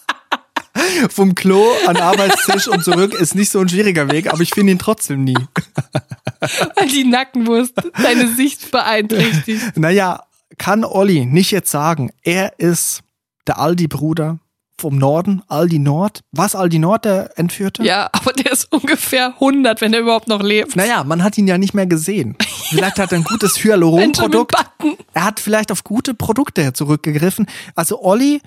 vom Klo an Arbeitstisch und zurück ist nicht so ein schwieriger Weg, aber ich finde ihn trotzdem nie. Weil die Nackenwurst deine Sicht beeinträchtigt. Naja, kann Olli nicht jetzt sagen, er ist der Aldi-Bruder vom Norden, Aldi Nord. Was Aldi Nord, der Entführte? Ja, aber der ist ungefähr 100, wenn er überhaupt noch lebt. Naja, man hat ihn ja nicht mehr gesehen. Vielleicht hat er ein gutes Hyaluron-Produkt. Er hat vielleicht auf gute Produkte zurückgegriffen. Also Olli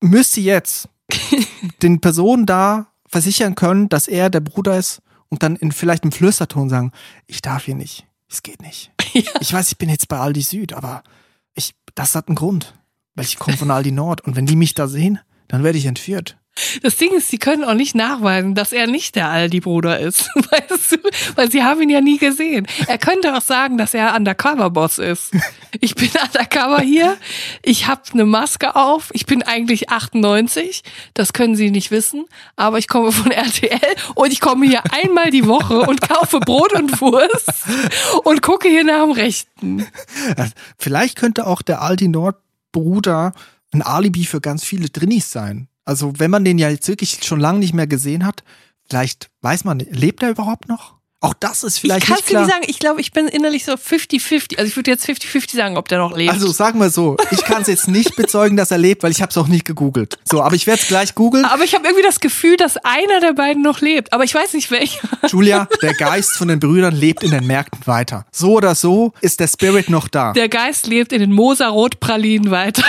müsste jetzt den Personen da versichern können, dass er der Bruder ist und dann in vielleicht im Flüsterton sagen, ich darf hier nicht. Es geht nicht. Ich weiß, ich bin jetzt bei Aldi Süd, aber ich, das hat einen Grund. Weil ich komme von Aldi Nord und wenn die mich da sehen, dann werde ich entführt. Das Ding ist, sie können auch nicht nachweisen, dass er nicht der Aldi-Bruder ist. Weißt du? Weil sie haben ihn ja nie gesehen. Er könnte auch sagen, dass er Undercover-Boss ist. Ich bin Undercover hier, ich habe eine Maske auf, ich bin eigentlich 98, das können sie nicht wissen, aber ich komme von RTL und ich komme hier einmal die Woche und kaufe Brot und Wurst und gucke hier nach dem Rechten. Also, Vielleicht könnte auch der Aldi Nord Bruder ein Alibi für ganz viele Drinnis sein. Also wenn man den ja jetzt wirklich schon lange nicht mehr gesehen hat, vielleicht weiß man, lebt er überhaupt noch? Auch das ist vielleicht ich kann es dir nicht sagen, ich glaube, ich bin innerlich so 50-50. Also ich würde jetzt 50-50 sagen, ob der noch lebt. Also sagen wir so, ich kann es jetzt nicht bezeugen, dass er lebt, weil ich habe es auch nicht gegoogelt. So, aber ich werde es gleich googeln. aber ich habe irgendwie das Gefühl, dass einer der beiden noch lebt. Aber ich weiß nicht welcher. Julia, der Geist von den Brüdern lebt in den Märkten weiter. So oder so ist der Spirit noch da. Der Geist lebt in den Moser-Rotpralinen weiter.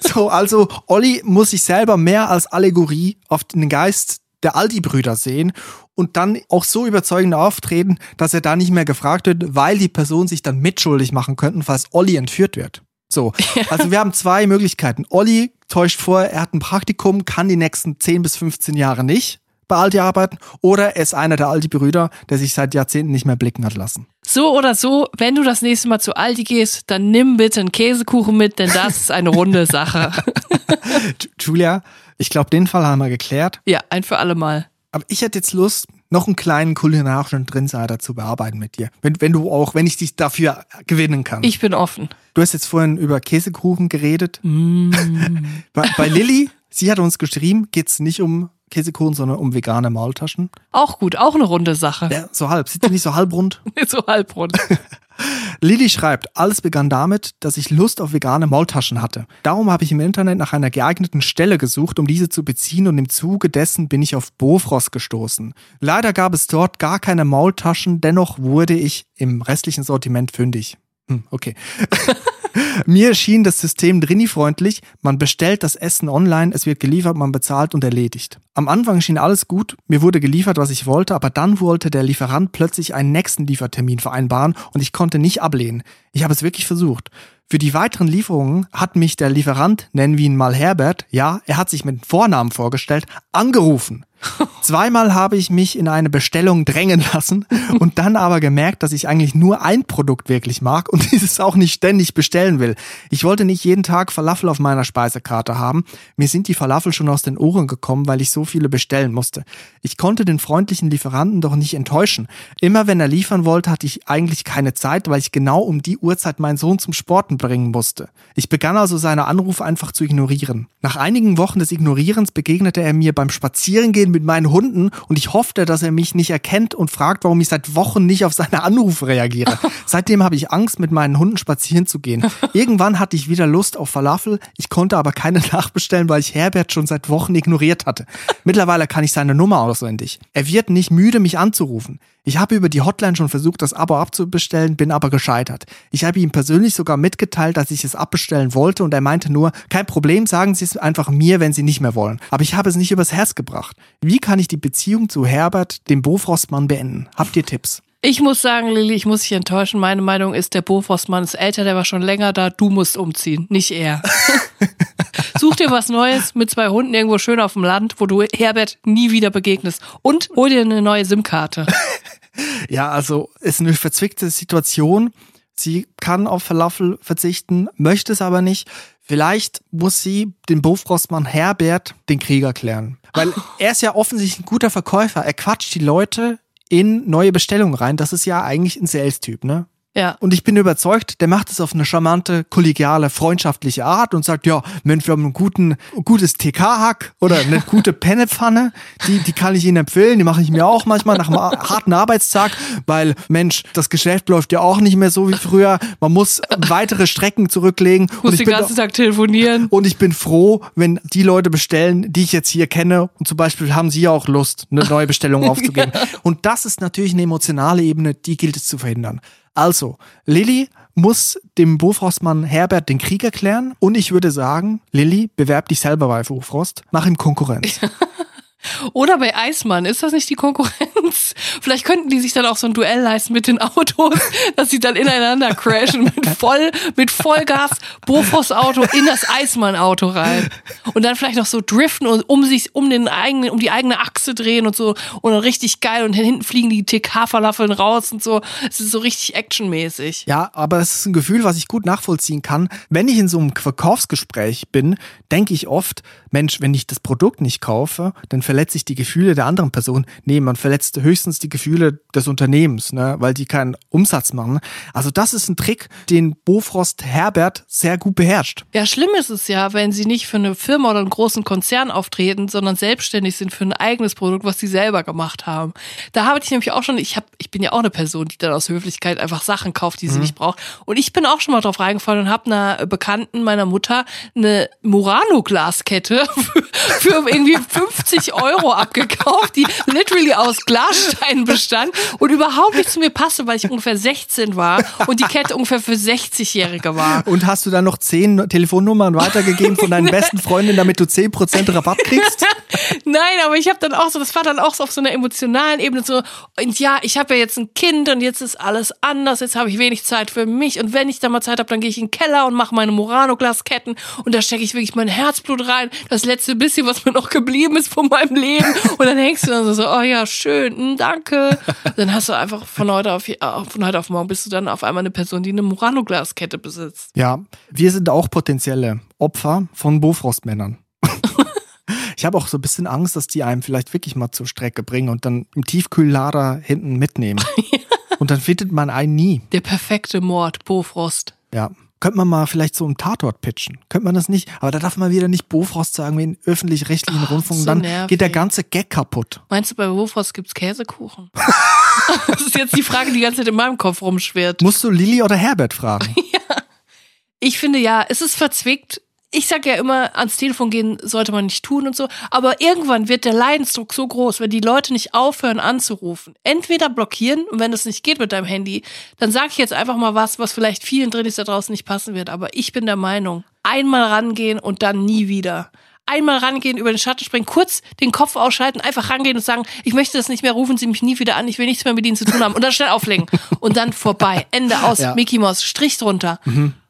So, also Olli muss sich selber mehr als Allegorie auf den Geist der Aldi-Brüder sehen und dann auch so überzeugend auftreten, dass er da nicht mehr gefragt wird, weil die Person sich dann mitschuldig machen könnten, falls Olli entführt wird. So, also wir haben zwei Möglichkeiten. Olli täuscht vor, er hat ein Praktikum, kann die nächsten 10 bis 15 Jahre nicht bei Aldi arbeiten oder er ist einer der Aldi-Brüder, der sich seit Jahrzehnten nicht mehr blicken hat lassen. So oder so, wenn du das nächste Mal zu Aldi gehst, dann nimm bitte einen Käsekuchen mit, denn das ist eine runde Sache. Ju- Julia, ich glaube, den Fall haben wir geklärt. Ja, ein für alle Mal. Aber ich hätte jetzt Lust, noch einen kleinen kulinarischen Trinsider zu bearbeiten mit dir. Wenn, wenn du auch, wenn ich dich dafür gewinnen kann. Ich bin offen. du hast jetzt vorhin über Käsekuchen geredet. Mm. Bei, bei Lilly, sie hat uns geschrieben, geht's nicht um Käsekuchen, sondern um vegane Maultaschen. Auch gut, auch eine runde Sache. Ja, so halb. Sieht sie nicht so halbrund? so halbrund. Lilly schreibt, alles begann damit, dass ich Lust auf vegane Maultaschen hatte. Darum habe ich im Internet nach einer geeigneten Stelle gesucht, um diese zu beziehen und im Zuge dessen bin ich auf Bofrost gestoßen. Leider gab es dort gar keine Maultaschen, dennoch wurde ich im restlichen Sortiment fündig. Hm, okay. Mir schien das System Drini-freundlich. Man bestellt das Essen online, es wird geliefert, man bezahlt und erledigt. Am Anfang schien alles gut, mir wurde geliefert, was ich wollte, aber dann wollte der Lieferant plötzlich einen nächsten Liefertermin vereinbaren und ich konnte nicht ablehnen. Ich habe es wirklich versucht. Für die weiteren Lieferungen hat mich der Lieferant, nennen wir ihn mal Herbert, ja, er hat sich mit Vornamen vorgestellt, angerufen. Zweimal habe ich mich in eine Bestellung drängen lassen und dann aber gemerkt, dass ich eigentlich nur ein Produkt wirklich mag und dieses auch nicht ständig bestellen will. Ich wollte nicht jeden Tag Falafel auf meiner Speisekarte haben. Mir sind die Falafel schon aus den Ohren gekommen, weil ich so viele bestellen musste. Ich konnte den freundlichen Lieferanten doch nicht enttäuschen. Immer wenn er liefern wollte, hatte ich eigentlich keine Zeit, weil ich genau um die Uhrzeit meinen Sohn zum Sporten bringen musste. Ich begann also seine Anrufe einfach zu ignorieren. Nach einigen Wochen des Ignorierens begegnete er mir beim Spazierengehen mit meinen Hunden und ich hoffte, dass er mich nicht erkennt und fragt, warum ich seit Wochen nicht auf seine Anrufe reagiere. Seitdem habe ich Angst, mit meinen Hunden spazieren zu gehen. Irgendwann hatte ich wieder Lust auf Falafel, ich konnte aber keine nachbestellen, weil ich Herbert schon seit Wochen ignoriert hatte. Mittlerweile kann ich seine Nummer auswendig. Er wird nicht müde, mich anzurufen. Ich habe über die Hotline schon versucht, das Abo abzubestellen, bin aber gescheitert. Ich habe ihm persönlich sogar mitgeteilt, dass ich es abbestellen wollte und er meinte nur, kein Problem, sagen Sie es einfach mir, wenn Sie nicht mehr wollen. Aber ich habe es nicht übers Herz gebracht. Wie kann ich die Beziehung zu Herbert, dem Bofrostmann, beenden? Habt ihr Tipps? Ich muss sagen, Lilly, ich muss dich enttäuschen. Meine Meinung ist, der Bofrostmann ist älter, der war schon länger da. Du musst umziehen, nicht er. Such dir was Neues mit zwei Hunden irgendwo schön auf dem Land, wo du Herbert nie wieder begegnest. Und hol dir eine neue SIM-Karte. Ja, also ist eine verzwickte Situation. Sie kann auf Falafel verzichten, möchte es aber nicht. Vielleicht muss sie den Bofrostmann Herbert den Krieg erklären. Weil er ist ja offensichtlich ein guter Verkäufer. Er quatscht die Leute in neue Bestellungen rein. Das ist ja eigentlich ein Sales-Typ, ne? Ja. Und ich bin überzeugt, der macht es auf eine charmante, kollegiale, freundschaftliche Art und sagt, ja, Mensch, wir haben einen guten, ein gutes TK-Hack oder eine gute Pennepfanne, die, die kann ich Ihnen empfehlen, die mache ich mir auch manchmal nach einem harten Arbeitstag, weil, Mensch, das Geschäft läuft ja auch nicht mehr so wie früher, man muss weitere Strecken zurücklegen. Muss ich den ganzen Tag telefonieren. und ich bin froh, wenn die Leute bestellen, die ich jetzt hier kenne. Und zum Beispiel haben sie ja auch Lust, eine neue Bestellung aufzugeben. Und das ist natürlich eine emotionale Ebene, die gilt es zu verhindern. Also, Lilly muss dem Bofrostmann Herbert den Krieg erklären. Und ich würde sagen, Lilly, bewerb dich selber bei Bofrost. Mach ihm Konkurrenz. Oder bei Eismann, ist das nicht die Konkurrenz? Vielleicht könnten die sich dann auch so ein Duell leisten mit den Autos, dass sie dann ineinander crashen mit voll, mit Vollgas Bofors Auto in das Eismann Auto rein. Und dann vielleicht noch so driften und um sich, um den eigenen, um die eigene Achse drehen und so und dann richtig geil und hinten fliegen die TK-Falafeln raus und so. Es ist so richtig actionmäßig. Ja, aber es ist ein Gefühl, was ich gut nachvollziehen kann. Wenn ich in so einem Verkaufsgespräch bin, denke ich oft, Mensch, wenn ich das Produkt nicht kaufe, dann verletze ich die Gefühle der anderen Person. Nee, man verletzt höchstens die Gefühle des Unternehmens, ne, weil die keinen Umsatz machen. Also das ist ein Trick, den Bofrost Herbert sehr gut beherrscht. Ja, schlimm ist es ja, wenn sie nicht für eine Firma oder einen großen Konzern auftreten, sondern selbstständig sind für ein eigenes Produkt, was sie selber gemacht haben. Da habe ich nämlich auch schon, ich habe, ich bin ja auch eine Person, die dann aus Höflichkeit einfach Sachen kauft, die sie nicht braucht. Und ich bin auch schon mal drauf reingefallen und habe einer Bekannten meiner Mutter eine Murano-Glaskette für, für irgendwie 50 Euro abgekauft, die literally aus Glassteinen bestand und überhaupt nicht zu mir passte, weil ich ungefähr 16 war und die Kette ungefähr für 60-Jährige war. Und hast du dann noch zehn Telefonnummern weitergegeben von deinen besten Freundinnen, damit du 10% Rabatt kriegst? Nein, aber ich habe dann auch so, das war dann auch so auf so einer emotionalen Ebene so, und ja, ich habe ja jetzt ein Kind und jetzt ist alles anders, jetzt habe ich wenig Zeit für mich und wenn ich da mal Zeit habe, dann gehe ich in den Keller und mache meine Murano-Glasketten und da stecke ich wirklich mein Herzblut rein, das letzte bisschen, was mir noch geblieben ist von meinem Leben und dann hängst du dann so, oh ja, schön, hm, danke. Dann hast du einfach von heute auf, äh, von heute auf morgen bist du dann auf einmal eine Person, die eine Murano-Glaskette besitzt. Ja, wir sind auch potenzielle Opfer von Bofrostmännern. Ich habe auch so ein bisschen Angst, dass die einem vielleicht wirklich mal zur Strecke bringen und dann im Tiefkühllader hinten mitnehmen. Und dann findet man einen nie. Der perfekte Mord, Bofrost. Ja. Könnte man mal vielleicht so einen Tatort pitchen. Könnte man das nicht? Aber da darf man wieder nicht Bofrost sagen wie in öffentlich-rechtlichen Oh, Rundfunk. so dann nervig. geht der ganze Gag kaputt. Meinst du, bei Bofrost gibt's Käsekuchen? das ist jetzt die Frage, die die ganze Zeit in meinem Kopf rumschwirrt. Musst du Lilly oder Herbert fragen? Ich finde ja, es ist verzwickt. Ich sag ja immer, ans Telefon gehen sollte man nicht tun und so. Aber irgendwann wird der Leidensdruck so groß, wenn die Leute nicht aufhören anzurufen. Entweder blockieren und wenn das nicht geht mit deinem Handy, dann sag ich jetzt einfach mal was, was vielleicht vielen drin ist da draußen nicht passen wird. Aber ich bin der Meinung, einmal rangehen und dann nie wieder. Einmal rangehen, über den Schatten springen, kurz den Kopf ausschalten, einfach rangehen und sagen, ich möchte das nicht mehr, rufen Sie mich nie wieder an, ich will nichts mehr mit Ihnen zu tun haben. Und dann schnell auflegen. Und dann vorbei. Ende aus, Ja. Mickey Mouse, Strich drunter.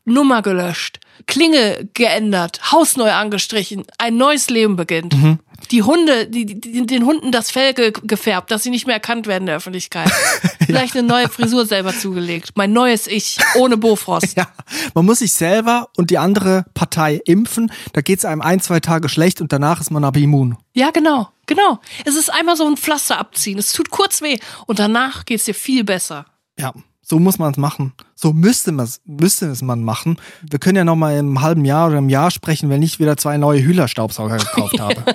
Nummer gelöscht, Klinge geändert, Haus neu angestrichen, ein neues Leben beginnt. Mhm. Die Hunde, die, die, den Hunden das Fell ge gefärbt, dass sie nicht mehr erkannt werden in der Öffentlichkeit. Vielleicht eine neue Frisur selber zugelegt. Mein neues Ich, ohne Bofrost. Ja, man muss sich selber und die andere Partei impfen. Da geht's einem ein, zwei Tage schlecht und danach ist man aber immun. Ja, genau, genau. Es ist einmal so ein Pflaster abziehen. Es tut kurz weh und danach geht's dir viel besser. Ja, so muss man es machen. So müsste man es müsste es man machen. Wir können ja noch mal im halben Jahr oder im Jahr sprechen, wenn ich wieder zwei neue Hühler-Staubsauger gekauft habe.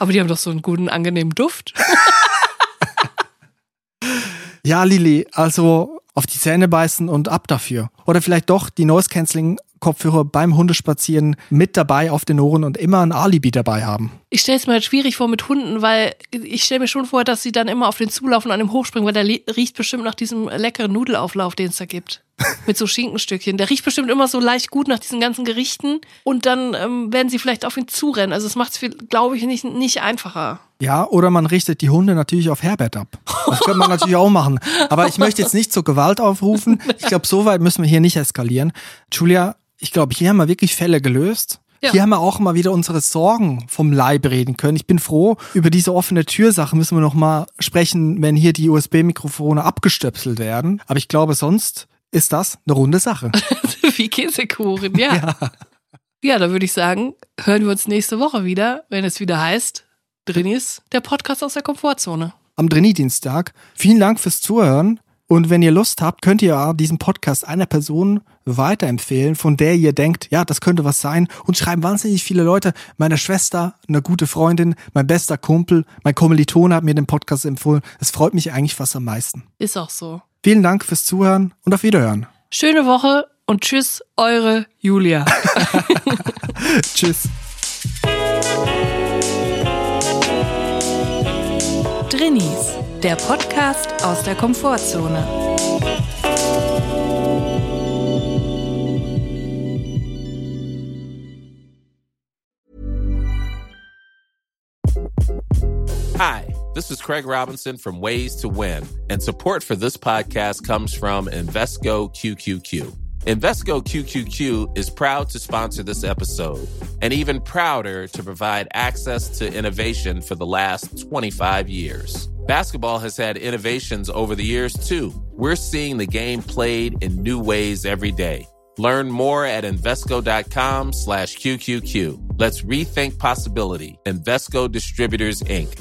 Aber die haben doch so einen guten, angenehmen Duft. Ja, Lili, also auf die Zähne beißen und ab dafür. Oder vielleicht doch die Noise Cancelling Kopfhörer beim Hundespazieren mit dabei auf den Ohren und immer ein Alibi dabei haben. Ich stelle es mir halt schwierig vor mit Hunden, weil ich stelle mir schon vor, dass sie dann immer auf den zulaufen und an dem hochspringen, weil der riecht bestimmt nach diesem leckeren Nudelauflauf, den es da gibt. Mit so Schinkenstückchen. Der riecht bestimmt immer so leicht gut nach diesen ganzen Gerichten und dann ähm, werden sie vielleicht auf ihn zurennen. Also es macht es, glaube ich, nicht, nicht einfacher. Ja, oder man richtet die Hunde natürlich auf Herbert ab. Das könnte man natürlich auch machen. Aber ich möchte jetzt nicht zur Gewalt aufrufen. Ich glaube, so weit müssen wir hier nicht eskalieren. Julia, ich glaube, hier haben wir wirklich Fälle gelöst. Ja. Hier haben wir auch mal wieder unsere Sorgen vom Leib reden können. Ich bin froh, über diese offene Türsache müssen wir noch mal sprechen, wenn hier die USB-Mikrofone abgestöpselt werden. Aber ich glaube, sonst ist das eine runde Sache. Wie Käsekuchen, ja. ja. Ja, da würde ich sagen, hören wir uns nächste Woche wieder, wenn es wieder heißt, Drinis, der Podcast aus der Komfortzone. Am Drini-Dienstag. Vielen Dank fürs Zuhören. Und wenn ihr Lust habt, könnt ihr diesen Podcast einer Person weiterempfehlen, von der ihr denkt, ja, das könnte was sein. Und schreiben wahnsinnig viele Leute. Meine Schwester, eine gute Freundin, mein bester Kumpel, mein Kommilitone hat mir den Podcast empfohlen. Es freut mich eigentlich fast am meisten. Ist auch so. Vielen Dank fürs Zuhören und auf Wiederhören. Schöne Woche und tschüss, eure Julia. Tschüss. Drinnies, der Podcast aus der Komfortzone. Hi, this is Craig Robinson from Ways to Win, and support for this podcast comes from Invesco QQQ. Invesco QQQ is proud to sponsor this episode and even prouder to provide access to innovation for the last 25 years. Basketball has had innovations over the years too. We're seeing the game played in new ways every day. Learn more at Invesco.com slash QQQ. Let's rethink possibility. Invesco Distributors, Inc.